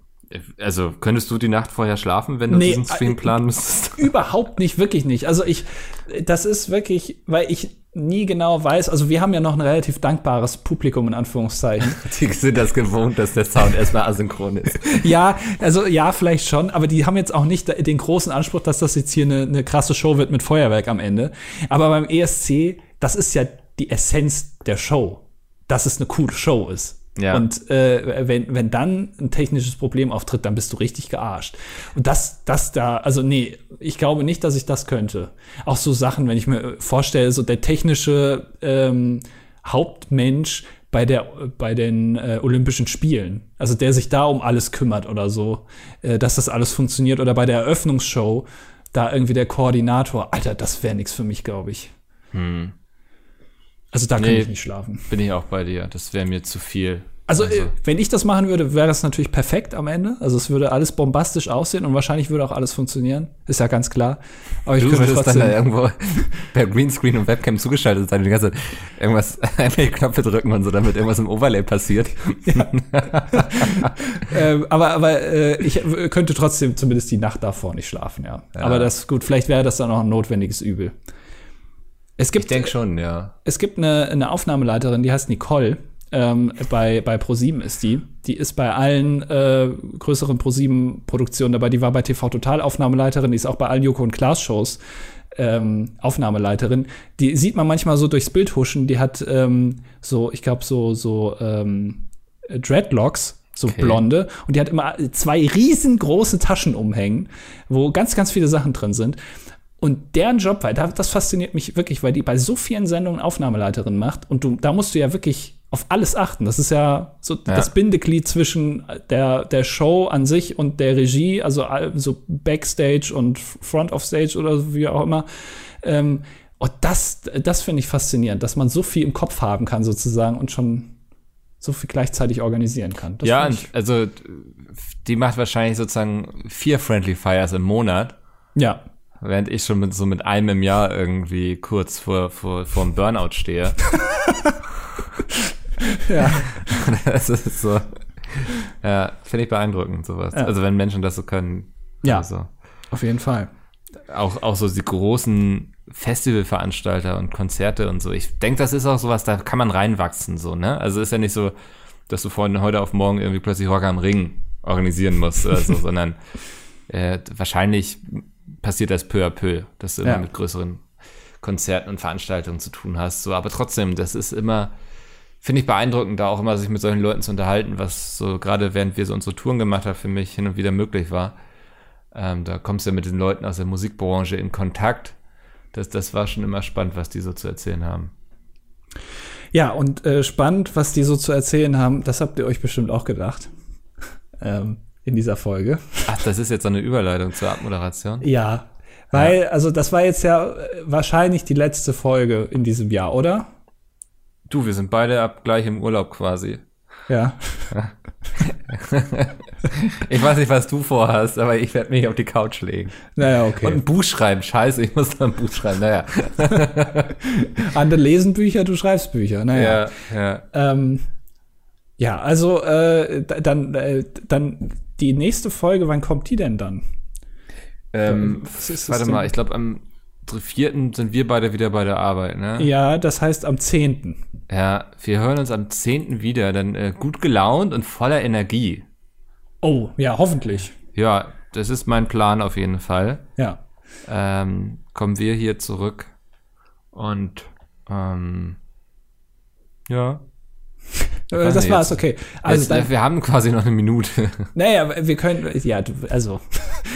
Also, könntest du die Nacht vorher schlafen, wenn du Nee, diesen Stream äh, planen müsstest? (laughs) Überhaupt nicht, wirklich nicht. Also ich, das ist wirklich, weil ich nie genau weiß, also wir haben ja noch ein relativ dankbares Publikum in Anführungszeichen. (laughs) Die sind das gewohnt, dass der Sound erstmal asynchron ist. (laughs) ja, also ja, vielleicht schon, aber die haben jetzt auch nicht den großen Anspruch, dass das jetzt hier eine, eine krasse Show wird mit Feuerwerk am Ende. Aber beim ESC, das ist ja die Essenz der Show, dass es eine coole Show ist. Ja. Und äh, wenn, wenn dann ein technisches Problem auftritt, dann bist du richtig gearscht. Und das, das da, also nee, ich glaube nicht, dass ich das könnte. Auch so Sachen, wenn ich mir vorstelle, so der technische ähm, Hauptmensch bei der bei den äh, Olympischen Spielen, also der sich da um alles kümmert oder so, äh, dass das alles funktioniert oder bei der Eröffnungsshow da irgendwie der Koordinator, Alter, das wäre nichts für mich, glaube ich. Also da könnte Nee. ich nicht schlafen. Bin ich auch bei dir. Das wäre mir zu viel. Also, äh, wenn ich das machen würde, wäre das natürlich perfekt am Ende. Also es würde alles bombastisch aussehen und wahrscheinlich würde auch alles funktionieren. Ist ja ganz klar. Aber ich Du könnte würdest dann da trotzdem. irgendwo (laughs) per Greenscreen und Webcam zugeschaltet sein die ganze Zeit irgendwas, (laughs) irgendwelche Knöpfe drücken und so, damit irgendwas im Overlay passiert. (laughs) Ähm, aber aber äh, ich könnte trotzdem zumindest die Nacht davor nicht schlafen, ja. Aber das gut, vielleicht wäre das dann auch ein notwendiges Übel. Es Ich gibt, denke schon, ja. es gibt eine, eine Aufnahmeleiterin, die heißt Nicole. Ähm, bei, bei ProSieben ist die. Die ist bei allen äh, größeren ProSieben-Produktionen dabei. Die war bei TV Total Aufnahmeleiterin, die ist auch bei allen Joko und Klaas Shows ähm, Aufnahmeleiterin. Die sieht man manchmal so durchs Bild huschen. Die hat ähm, so, ich glaube, so, so ähm, Dreadlocks, so Okay. blonde. Und die hat immer zwei riesengroße Taschen umhängen, wo ganz, ganz viele Sachen drin sind. Und deren Job, weil da- das fasziniert mich wirklich, weil die bei so vielen Sendungen Aufnahmeleiterin macht und du, da musst du ja wirklich auf alles achten. Das ist ja so das Bindeglied zwischen der, der Show an sich und der Regie, also so Backstage und Front of Stage oder wie auch immer. Ähm, und das, das finde ich faszinierend, dass man so viel im Kopf haben kann sozusagen und schon so viel gleichzeitig organisieren kann. Das ja, also die macht wahrscheinlich sozusagen vier Friendly Fires im Monat, ja. Während ich schon mit so mit einem im Jahr irgendwie kurz vor, vor, vor dem Burnout stehe. (laughs) ja. (laughs) das ist so. Ja, finde ich beeindruckend, sowas. Ja. Also wenn Menschen das so können. Ja. Also. Auf jeden Fall. auch, auch so die großen Festivalveranstalter und Konzerte und so. Ich denke, das ist auch sowas, da kann man reinwachsen, so, ne? Also ist ja nicht so, dass du von heute auf morgen irgendwie plötzlich Rock am Ring organisieren musst oder so, (laughs) sondern äh, wahrscheinlich passiert das peu à peu, dass du immer Ja. mit größeren Konzerten und Veranstaltungen zu tun hast. So, aber trotzdem, das ist immer, finde ich beeindruckend, da auch immer sich mit solchen Leuten zu unterhalten, was so gerade während wir so unsere Touren gemacht haben, für mich hin und wieder möglich war. Ähm, da kommst du ja mit den Leuten aus der Musikbranche in Kontakt. Das, das war schon immer spannend, was die so zu erzählen haben. Ja, und äh, spannend, was die so zu erzählen haben, das habt ihr euch bestimmt auch gedacht. (laughs) ähm, in dieser Folge. Ach, das ist jetzt so eine Überleitung zur Abmoderation. Ja. Weil, also das war jetzt ja äh, wahrscheinlich die letzte Folge in diesem Jahr, oder? Du, wir sind beide ab gleich im Urlaub quasi. Ja. (laughs) Ich weiß nicht, was du vorhast, aber ich werde mich auf die Couch legen. Naja, okay. Und ein Buch schreiben. Scheiße, ich muss da ein Buch schreiben. Naja. (laughs) Andere lesen Bücher, du schreibst Bücher. Naja. Ja, ja. Ähm, ja, also äh, dann, äh, dann die nächste Folge, wann kommt die denn dann? Ähm, warte denn? mal, ich glaube am vierten sind wir beide wieder bei der Arbeit, ne? Ja, das heißt am 10. Ja, wir hören uns am 10. wieder, dann äh, gut gelaunt und voller Energie. Oh, ja, hoffentlich. Ja, das ist mein Plan auf jeden Fall. Ja. Ähm, kommen wir hier zurück und ähm, ja. (laughs) Äh, das jetzt- war's, okay. Also Jetzt, dann, wir haben quasi noch eine Minute. (laughs) naja, wir können, ja, also,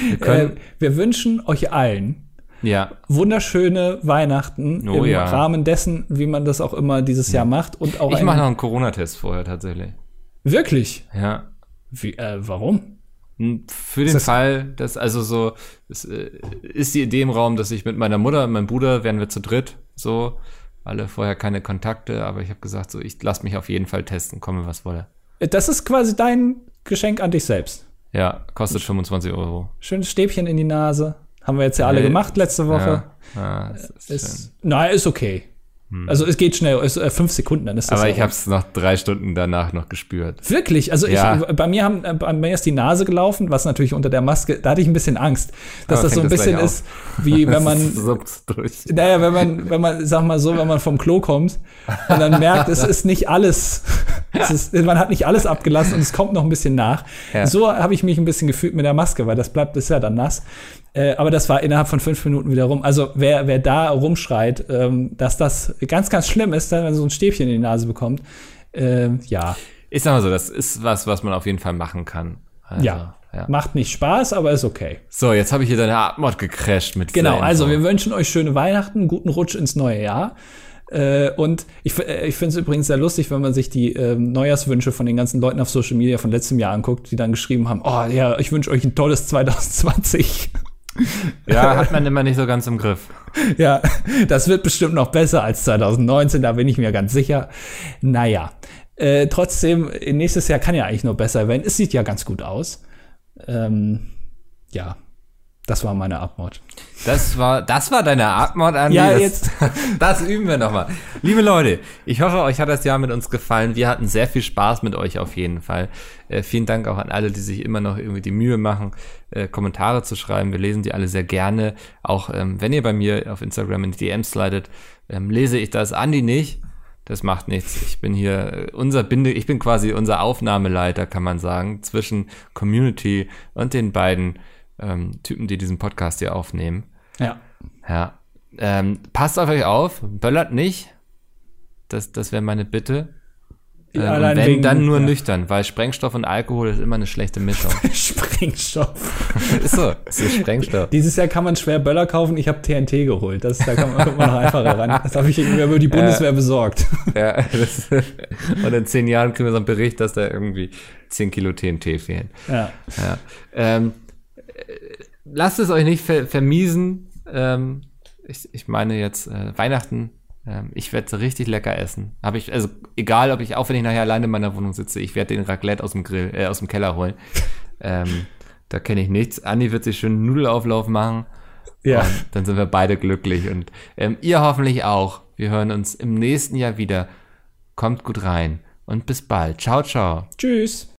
wir, (laughs) können- äh, wir wünschen euch allen ja, wunderschöne Weihnachten Oh im ja. Rahmen dessen, wie man das auch immer dieses Jahr macht und auch ich mache noch einen Corona-Test vorher tatsächlich. wirklich. Ja. Wie, äh, warum? Hm, Für den das- Fall, dass also so, es äh, ist die Idee im Raum, dass ich mit meiner Mutter und meinem Bruder werden wir zu dritt, so, alle vorher keine Kontakte, aber ich habe gesagt, so, ich lasse mich auf jeden Fall testen, komme was wolle. Das ist quasi dein Geschenk an dich selbst. Ja, kostet 25 Euro. Schönes Stäbchen in die Nase. Haben wir jetzt ja alle Nee. gemacht letzte Woche. Ja, ja das ist schön. Ist, na, ist okay. Also es geht schnell, ist, äh, fünf Sekunden, dann ist das Aber ich habe es noch drei Stunden danach noch gespürt. Wirklich, also Ja. ich, bei mir haben, äh, bei mir ist die Nase gelaufen, was natürlich unter der Maske, da hatte ich ein bisschen Angst, dass Aber das so ein das bisschen ist, wie (laughs) wenn man, naja, wenn man, wenn man, sag mal so, wenn man vom Klo kommt und dann merkt, es ist nicht alles, (laughs) es ist, man hat nicht alles abgelassen und es kommt noch ein bisschen nach. Ja. So habe ich mich ein bisschen gefühlt mit der Maske, weil das bleibt, ist ja dann nass. Äh, aber das war innerhalb von fünf Minuten wieder rum. Also wer, wer da rumschreit, ähm, dass das ganz, ganz schlimm ist, wenn man so ein Stäbchen in die Nase bekommt, ähm, ja. Ich sag mal so, das ist was, was man auf jeden Fall machen kann. Also, Ja. ja. Macht nicht Spaß, aber ist okay. So, jetzt habe ich hier deine Atmod gecrashed mit Genau, also wir wünschen euch schöne Weihnachten, guten Rutsch ins neue Jahr. Äh, und ich, äh, ich finde es übrigens sehr lustig, wenn man sich die ähm, Neujahrswünsche von den ganzen Leuten auf Social Media von letztem Jahr anguckt, die dann geschrieben haben, oh ja, ich wünsche euch ein tolles (laughs) 2020. Ja, hat man immer nicht so ganz im Griff. ja, das wird bestimmt noch besser als 2019, da bin ich mir ganz sicher. Naja, äh, trotzdem, nächstes Jahr kann ja eigentlich nur besser werden. Es sieht ja ganz gut aus. Ähm, ja, das war meine Abmord. Das war, das war deine Atmod, Andi. Ja, das, jetzt. (laughs) Das üben wir nochmal. Liebe Leute, ich hoffe, euch hat das Jahr mit uns gefallen. Wir hatten sehr viel Spaß mit euch auf jeden Fall. Äh, vielen Dank auch an alle, die sich immer noch irgendwie die Mühe machen, äh, Kommentare zu schreiben. Wir lesen die alle sehr gerne. Auch ähm, wenn ihr bei mir auf Instagram in die DMs slidet, ähm, lese ich das. Andi nicht. Das macht nichts. Ich bin hier äh, unser Binde, ich bin quasi unser Aufnahmeleiter, kann man sagen, zwischen Community und den beiden ähm, Typen, die diesen Podcast hier aufnehmen. Ja. Ja. Ähm, passt auf euch auf, böllert nicht. Das, das wäre meine Bitte. Ähm, und allein wenn, wegen- dann nur ja. nüchtern, weil Sprengstoff und Alkohol ist immer eine schlechte Mischung. (laughs) Sprengstoff. (laughs) ist so, ist Sprengstoff. Dieses Jahr kann man schwer Böller kaufen. Ich habe TNT geholt. Das, da kann man, kommt man noch einfacher ran. Das habe ich irgendwie über die Bundeswehr besorgt. (laughs) ja, das, und in zehn Jahren kriegen wir so einen Bericht, dass da irgendwie 10 Kilo TNT fehlen. Ja. Ja. Ähm, äh, lasst es euch nicht ver vermiesen. Ähm, ich, ich meine jetzt äh, Weihnachten. Ähm, ich werde richtig lecker essen. Habe ich, also egal, ob ich, auch wenn ich nachher alleine in meiner Wohnung sitze, ich werde den Raclette aus dem Grill, äh, aus dem Keller holen. (laughs) ähm, da kenne ich nichts. Andi wird sich schön einen Nudelauflauf machen. Ja. Dann sind wir beide glücklich. Und ähm, ihr hoffentlich auch. Wir hören uns im nächsten Jahr wieder. Kommt gut rein. Und bis bald. Ciao, ciao. Tschüss.